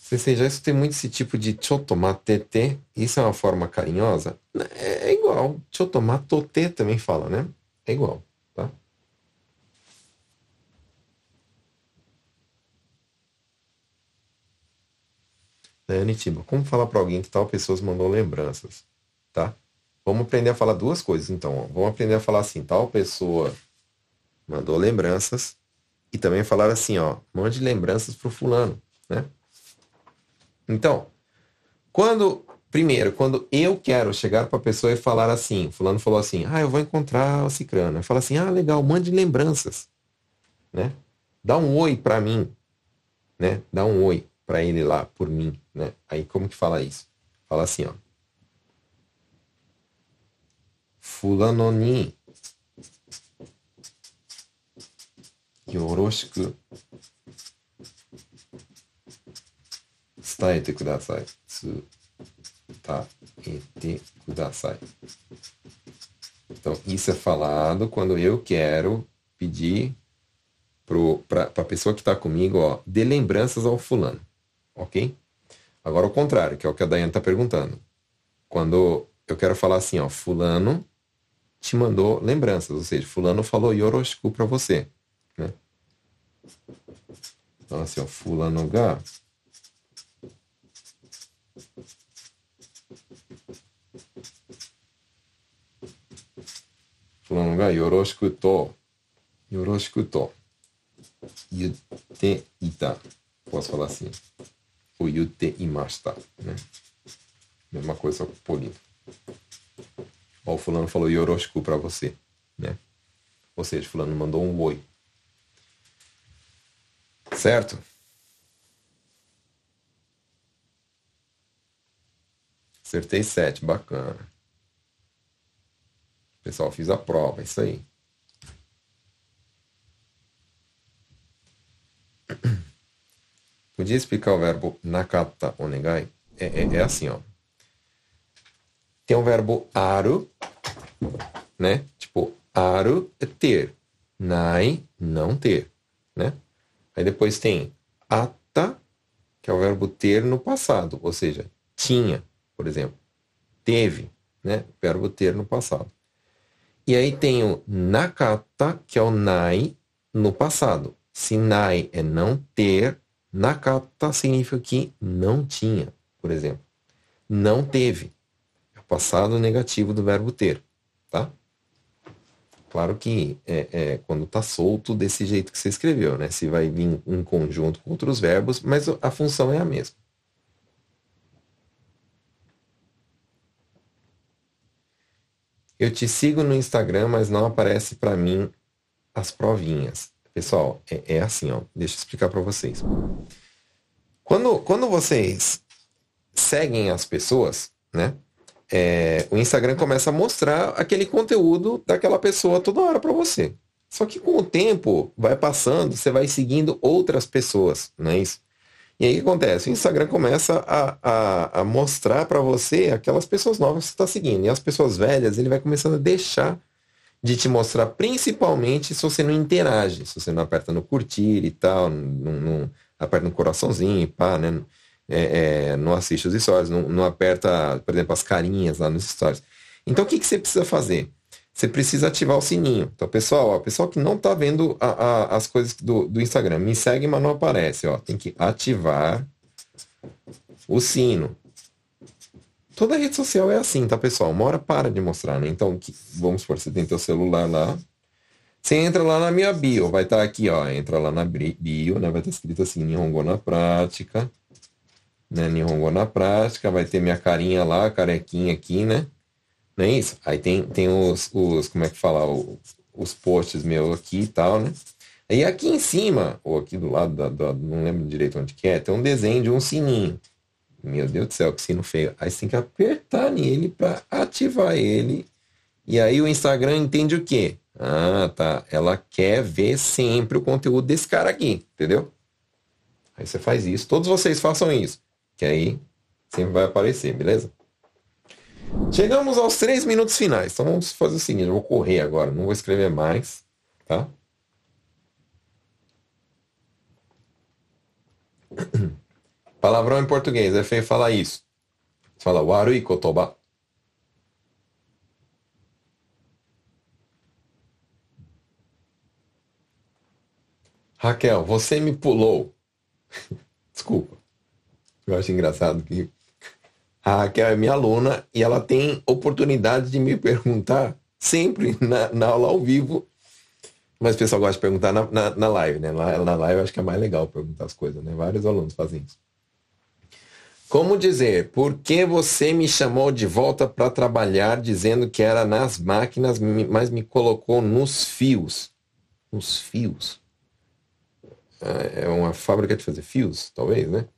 Você já escutei muito esse tipo de chotomatete. Isso é uma forma carinhosa? É, é igual. Chotomatote também fala, né? É igual, tá? Daiane Tiba, como falar para alguém que tal pessoa mandou lembranças, tá? Vamos aprender a falar duas coisas, então. Ó. Vamos aprender a falar assim, tal pessoa mandou lembranças e também falar assim, ó, mande lembranças pro fulano, né? Então, quando primeiro, quando eu quero chegar para a pessoa e falar assim, fulano falou assim, ah, eu vou encontrar o Cicrano. Eu falo assim, ah, legal, mande lembranças, né? Dá um oi para mim, né? Dá um oi para ele lá por mim, né? Aí como que fala isso? Fala assim, ó. Fulano ni yoroshiku 伝えてください。伝えてください。Então, isso é falado quando eu quero pedir para a pessoa que está comigo, ó, dê lembranças ao fulano. Ok? Agora o contrário, que é o que a Dayane está perguntando. Quando eu quero falar assim, ó, fulano te mandou lembranças, ou seja, fulano falou yoroshiku para você. Né? Então assim, ó, fulano ga がよろしくと、よろしくと言っていた。Posso falar assim. Ou 言っていました。Né? Mesma coisa só com polido. Ó, o fulano falou yoroshiku para você. Né? Ou seja, fulano mandou um oi. Certo? Acertei sete, bacana. Pessoal, fiz a prova, isso aí. Podia explicar o verbo nakata onegai? É, é, é assim, ó. Tem o verbo aru, né? Tipo, aru é ter. Nai, não ter, né? Aí depois tem ata, que é o verbo ter no passado, ou seja, tinha, por exemplo. Teve, né? Verbo ter no passado. E aí tem o nakata, que é o nai no passado. Se nai é não ter, nakata significa que não tinha, por exemplo. Não teve. É o passado negativo do verbo ter, tá? Claro que é, é quando está solto desse jeito que você escreveu, né? Se vai vir em conjunto com outros verbos, mas a função é a mesma. Eu te sigo no Instagram, mas não aparece para mim as provinhas. Pessoal, é, é assim, ó. Deixa eu explicar para vocês. Quando, quando vocês seguem as pessoas, né? É, o Instagram começa a mostrar aquele conteúdo daquela pessoa toda hora para você. Só que com o tempo vai passando, você vai seguindo outras pessoas, não é isso? E aí o que acontece? O Instagram começa a, a, a mostrar para você aquelas pessoas novas que você está seguindo. E as pessoas velhas, ele vai começando a deixar de te mostrar, principalmente se você não interage, se você não aperta no curtir e tal, não, não aperta no coraçãozinho pá, né? É, é, não assiste os stories, não, não, aperta, por exemplo, as carinhas lá nos stories. Então o que, que você precisa fazer? Você precisa ativar o sininho. Então, pessoal, ó, pessoal que não está vendo a, a, as coisas do, do Instagram, me segue, mas não aparece. Ó, tem que ativar o sino. Toda rede social é assim, tá, pessoal? Uma hora para de mostrar, né? Então, que, vamos supor, você tem teu celular lá. Você entra lá na minha bio, vai estar tá aqui, ó. Entra lá na bio, né? Vai estar tá escrito assim, Nihongo na prática. Né? Nihongo na prática, vai ter minha carinha lá, carequinha aqui, né? Não é isso? Aí tem, tem os, os, como é que fala, os, os posts meus aqui e tal, né? Aí aqui em cima, ou aqui do lado, da, da, não lembro direito onde que é, tem um desenho de um sininho. Meu Deus do céu, que sino feio. Aí você tem que apertar nele para ativar ele. E aí o Instagram entende o quê? Ah, tá. Ela quer ver sempre o conteúdo desse cara aqui, entendeu? Aí você faz isso. Todos vocês façam isso. Que aí sempre vai aparecer, beleza? Chegamos aos três minutos finais. Então vamos fazer o seguinte: eu vou correr agora, não vou escrever mais, tá? Palavrão em português, é feio falar isso. Fala warui kotoba. Raquel, você me pulou. Desculpa. Eu acho engraçado que a Raquel é minha aluna e ela tem oportunidade de me perguntar sempre na, na aula ao vivo. Mas o pessoal gosta de perguntar na, na, na live, né? Na, na live eu acho que é mais legal perguntar as coisas, né? Vários alunos fazem isso. Como dizer, por que você me chamou de volta para trabalhar dizendo que era nas máquinas, mas me colocou nos fios? Nos fios? É, é uma fábrica de fazer fios, talvez, né?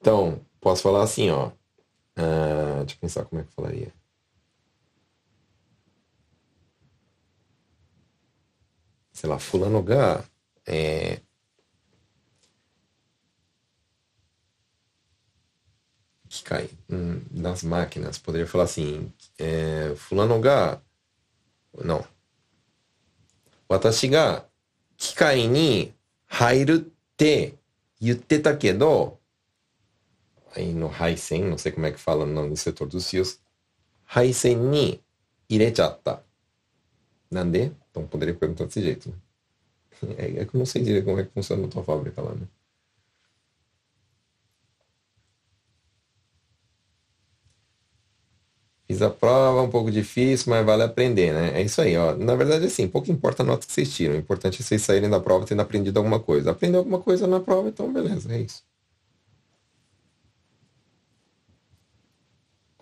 Então, posso falar assim, ó. Uh, deixa eu pensar como é que eu falaria. Sei lá, fulano H é, que cai hum, nas máquinas. Poderia falar assim, é, fulano H não. Watashi ga kikai ni hairu te yutte kedo aí no Haisen, não sei como é que fala no setor dos fios, Haisen ni irechatta. Nande? Então poderia perguntar desse jeito. Né? É, é, que eu não sei direito como é que funciona a tua fábrica lá, né? Fiz a prova, um pouco difícil, mas vale aprender, né? É isso aí, ó. Na verdade, assim, pouco importa a nota que vocês tiram. O importante é vocês saírem da prova tendo aprendido alguma coisa. Aprendeu alguma coisa na prova, então beleza, é isso.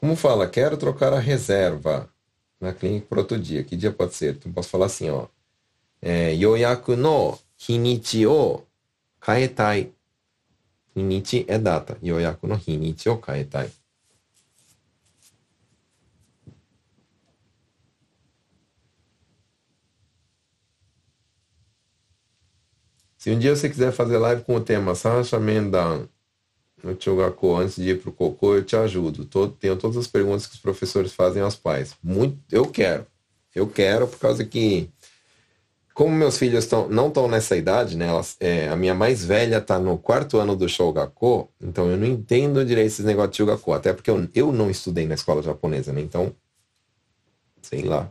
Como fala, quero trocar a reserva na clínica por outro dia. Que dia pode ser? Então posso falar assim, ó. É, yoyaku no hinichi o kaetai. Hinichi é data. Yoyaku no hinichi o kaetai. Se um dia você quiser fazer live com o tema Sasha Mendan no Chogaku antes de ir pro Cocô, eu te ajudo. Todo, tenho todas as perguntas que os professores fazem aos pais. Muito, eu quero. Eu quero por causa que como meus filhos tão, não estão nessa idade, né? Elas, é, a minha mais velha está no quarto ano do Shogaku, então eu não entendo direito esses negócios de Shogaku, até porque eu, eu não estudei na escola japonesa, né? Então, sei lá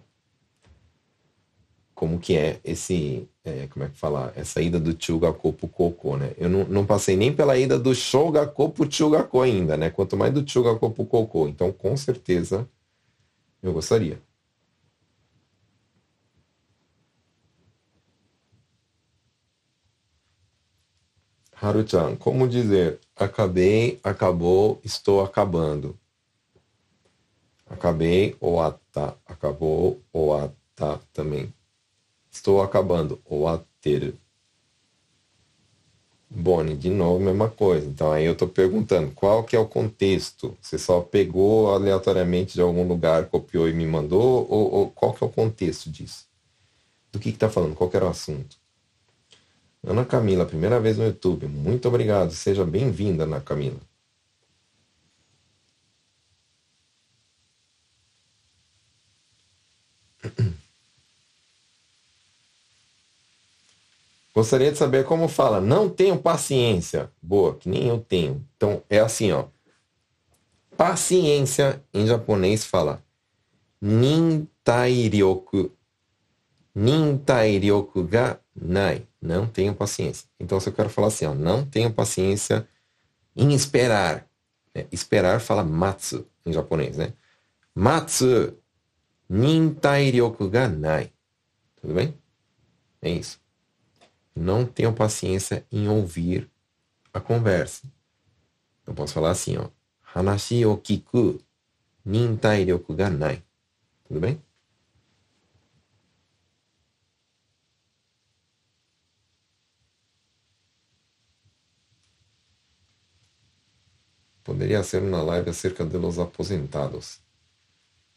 como que é esse, é, como é que fala, essa ida do Chugaku pro Koko, né? Eu não, não passei nem pela ida do Shogaku pro Chugaku ainda, né? Quanto mais do Chugaku pro Koko. Então, com certeza, eu gostaria. Haru-chan, como dizer acabei, acabou, estou acabando? Acabei ou ata, acabou ou ata também. Estou acabando. Ou a ter. Bonnie, de novo, mesma coisa. Então aí eu estou perguntando, qual que é o contexto? Você só pegou aleatoriamente de algum lugar, copiou e me mandou? Ou, ou qual que é o contexto disso? Do que está falando? Qual que era o assunto? Ana Camila, primeira vez no YouTube. Muito obrigado. Seja bem-vinda, Ana Camila. Gostaria de saber como fala. Não tenho paciência. Boa, que nem eu tenho. Então é assim, ó. Paciência em japonês fala nintairyoku. Nintairyoku ga nai. Não tenho paciência. Então se eu quero falar assim, ó, não tenho paciência em esperar. É, esperar fala matsu em japonês, né? Matsu nintairyoku ga nai. Tudo bem? É isso não tenho paciência em ouvir a conversa. Eu posso falar assim, ó. Hanashi o kiku nintai ryoku ga nai. Tudo bem? Poderia ser uma live acerca dos aposentados.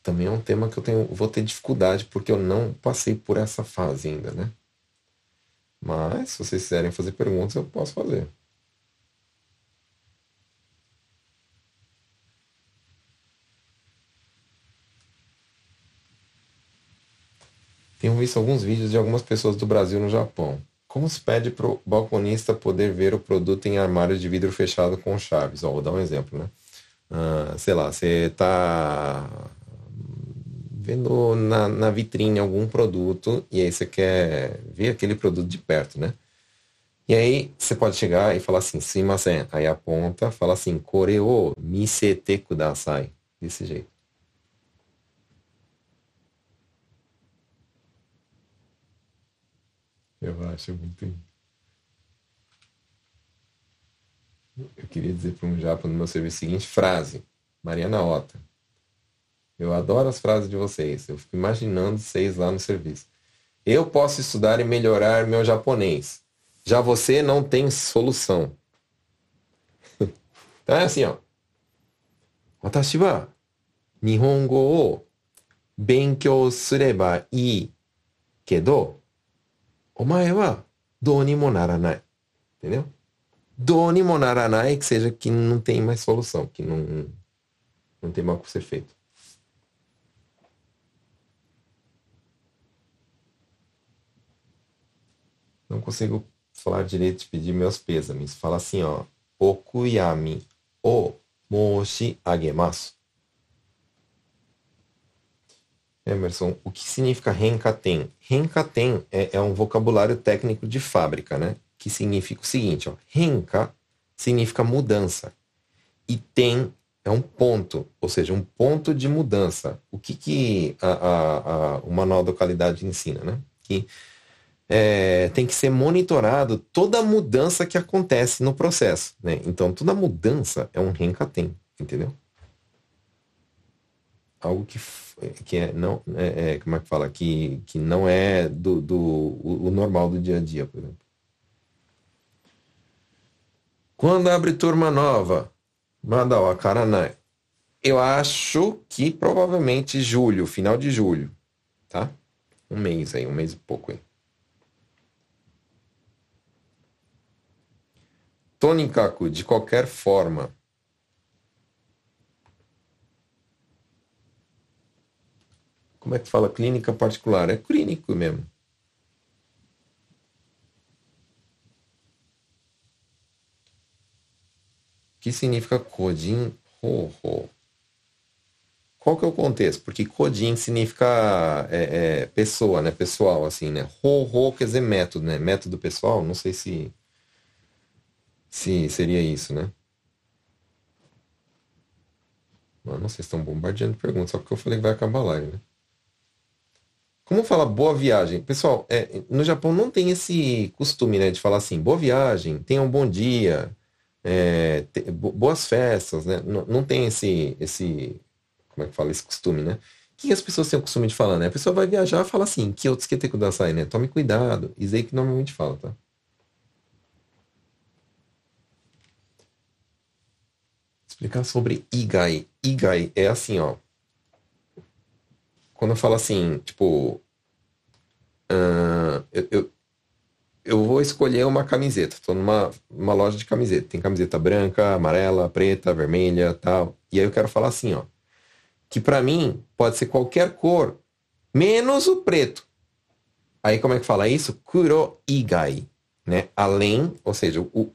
Também é um tema que eu tenho, vou ter dificuldade porque eu não passei por essa fase ainda, né? Mas, se vocês quiserem fazer perguntas, eu posso fazer. Tenho visto alguns vídeos de algumas pessoas do Brasil no Japão. Como se pede para o balconista poder ver o produto em armário de vidro fechado com chaves? Ó, vou dar um exemplo, né? Ah, sei lá, você está vendo na, na vitrine algum produto e aí você quer ver aquele produto de perto, né? E aí você pode chegar e falar assim, simasen. Aí aponta, fala assim, kore o misete kudasai. Desse jeito. Eu acho muito. Eu queria dizer para um japa no meu serviço seguinte frase. Mariana Ota. Eu adoro as frases de vocês. Eu fico imaginando vocês lá no serviço. Eu posso estudar e melhorar meu japonês. Já você não tem solução. então é assim, ó. Watashi wa nihongo o benkyou sureba ii kedo omae wa dou ni mo naranai. Entendeu? Dou ni mo naranai que seja que não tem mais solução, que não, não tem mais o que ser feito. Não consigo falar direito de pedir meus pêsames. Fala assim, ó. Okuyami o moshi agemasu. Emerson, o que significa renkaten? Renkaten é, é um vocabulário técnico de fábrica, né? Que significa o seguinte, ó. Renka significa mudança. E tem é um ponto, ou seja, um ponto de mudança. O que, que a, a, a, o manual da qualidade ensina, né? Que é, tem que ser monitorado toda mudança que acontece no processo, né? Então, toda mudança é um reencatem, entendeu? Algo que, que é, não, é, é, como é que fala? Que, que não é do, do o, o normal do dia a dia, por exemplo. Quando abre turma nova, manda ó, Caranai. Eu acho que provavelmente julho, final de julho, tá? Um mês aí, um mês e pouco aí. Tony Kaku, de qualquer forma. Como é que fala clínica particular? É clínico mesmo. que significa Kodin Ho-Ho. Qual que é o contexto? Porque Kodin significa é, é, pessoa, né? Pessoal, assim, né? Ho-Ho quer dizer método, né? Método pessoal, não sei se, se seria isso, né? Mano, vocês estão bombardeando perguntas, só porque eu falei que vai acabar a live, né? Como fala boa viagem? Pessoal, é, no Japão não tem esse costume, né? De falar assim, boa viagem, tenha um bom dia, é, te, boas festas, né? Não, não tem esse, esse, como é que fala, esse costume, né? O que as pessoas têm o costume de falar, né? A pessoa vai viajar e fala assim, que outros que tem que sair, né? Tome cuidado. Isso aí que normalmente fala, tá? Explicar sobre Igai. Igai é assim, ó. Quando eu falo assim, tipo, uh, eu, eu, eu vou escolher uma camiseta. Estou numa uma loja de camiseta. Tem camiseta branca, amarela, preta, vermelha, tal. E aí eu quero falar assim, ó, que para mim pode ser qualquer cor, menos o preto. Aí como é que fala isso? Kuro igai, né? Além, ou seja, o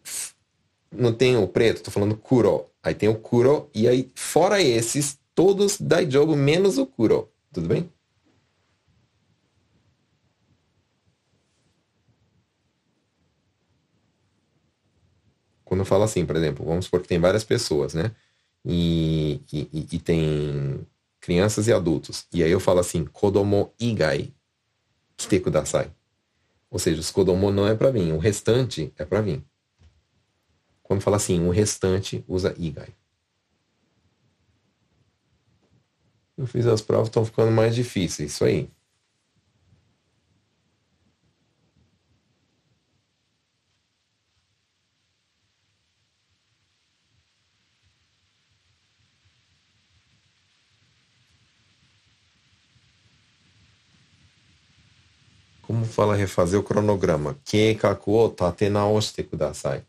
não tem o preto, tô falando kuro. Aí tem o kuro e aí fora esses, todos jogo menos o kuro. Tudo bem? quando eu falo assim, por exemplo, vamos supor que tem várias pessoas, né? E, e, e tem crianças e adultos. E aí eu falo assim, kodomo igai kite kudasai. Ou seja, os kodomo não é para mim, o restante é para mim. Quando fala assim, o restante usa igai. Eu fiz as provas, estão ficando mais difíceis, isso aí. Como fala refazer o cronograma? Keikaku o tate naoshite kudasai.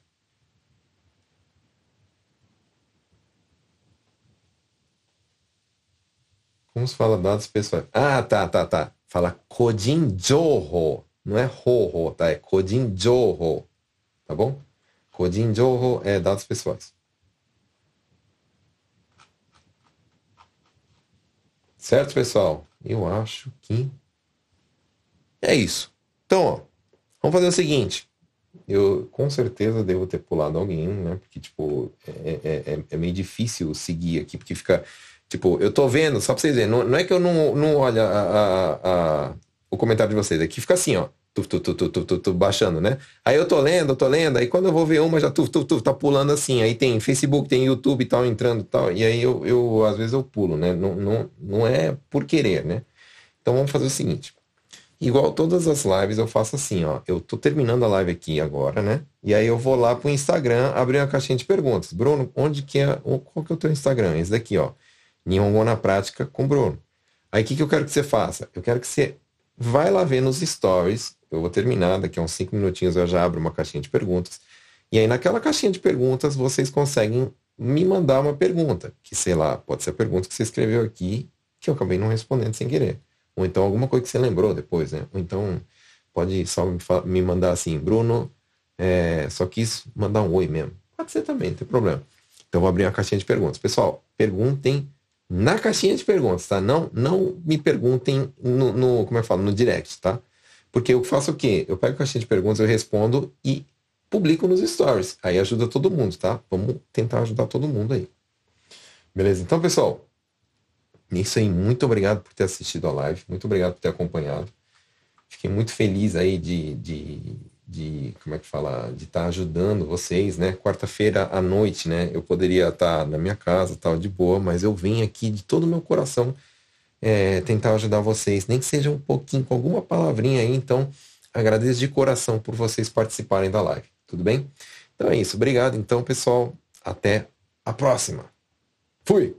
Como se fala dados pessoais? Ah, tá, tá, tá. Fala Kojin Joho. Não é ho, tá? É Kojin Joho. Tá bom? Kojin Joho é dados pessoais. Certo, pessoal? Eu acho que é isso. Então, ó, vamos fazer o seguinte. Eu com certeza devo ter pulado alguém, né? Porque, tipo, é, é, é, é meio difícil seguir aqui, porque fica. Tipo, eu tô vendo, só pra vocês verem, não, não é que eu não, não olho a, a, a, o comentário de vocês, aqui fica assim, ó. Tu, tu, tu, tu, tu, tu, tu, baixando, né? Aí eu tô lendo, eu tô lendo, aí quando eu vou ver uma, já tu, tu, tu, tá pulando assim. Aí tem Facebook, tem YouTube e tal, entrando e tal. E aí eu, eu, às vezes eu pulo, né? Não, não, não é por querer, né? Então vamos fazer o seguinte. Igual todas as lives, eu faço assim, ó. Eu tô terminando a live aqui agora, né? E aí eu vou lá pro Instagram abrir uma caixinha de perguntas. Bruno, onde que é. Qual que é o teu Instagram? Esse daqui, ó. Nihongo na prática com Bruno. Aí o que, que eu quero que você faça? Eu quero que você vai lá ver nos stories. Eu vou terminar, daqui a uns cinco minutinhos eu já abro uma caixinha de perguntas. E aí naquela caixinha de perguntas vocês conseguem me mandar uma pergunta. Que sei lá, pode ser a pergunta que você escreveu aqui, que eu acabei não respondendo sem querer. Ou então alguma coisa que você lembrou depois, né? Ou então pode só me mandar assim, Bruno, é, só quis mandar um oi mesmo. Pode ser também, não tem problema. Então vou abrir uma caixinha de perguntas. Pessoal, perguntem na caixinha de perguntas, tá? Não, não me perguntem no, no como é que falo, no direct, tá? Porque eu faço o quê? Eu pego a caixinha de perguntas, eu respondo e publico nos stories. Aí ajuda todo mundo, tá? Vamos tentar ajudar todo mundo aí. Beleza? Então, pessoal, é isso aí. Muito obrigado por ter assistido a live. Muito obrigado por ter acompanhado. Fiquei muito feliz aí de, de, de como é que fala, de estar tá ajudando vocês, né? Quarta-feira à noite, né? Eu poderia estar tá na minha casa, tal, de boa, mas eu venho aqui de todo o meu coração é, tentar ajudar vocês, nem que seja um pouquinho, com alguma palavrinha aí. Então, agradeço de coração por vocês participarem da live. Tudo bem? Então é isso. Obrigado. Então, pessoal, até a próxima. Fui!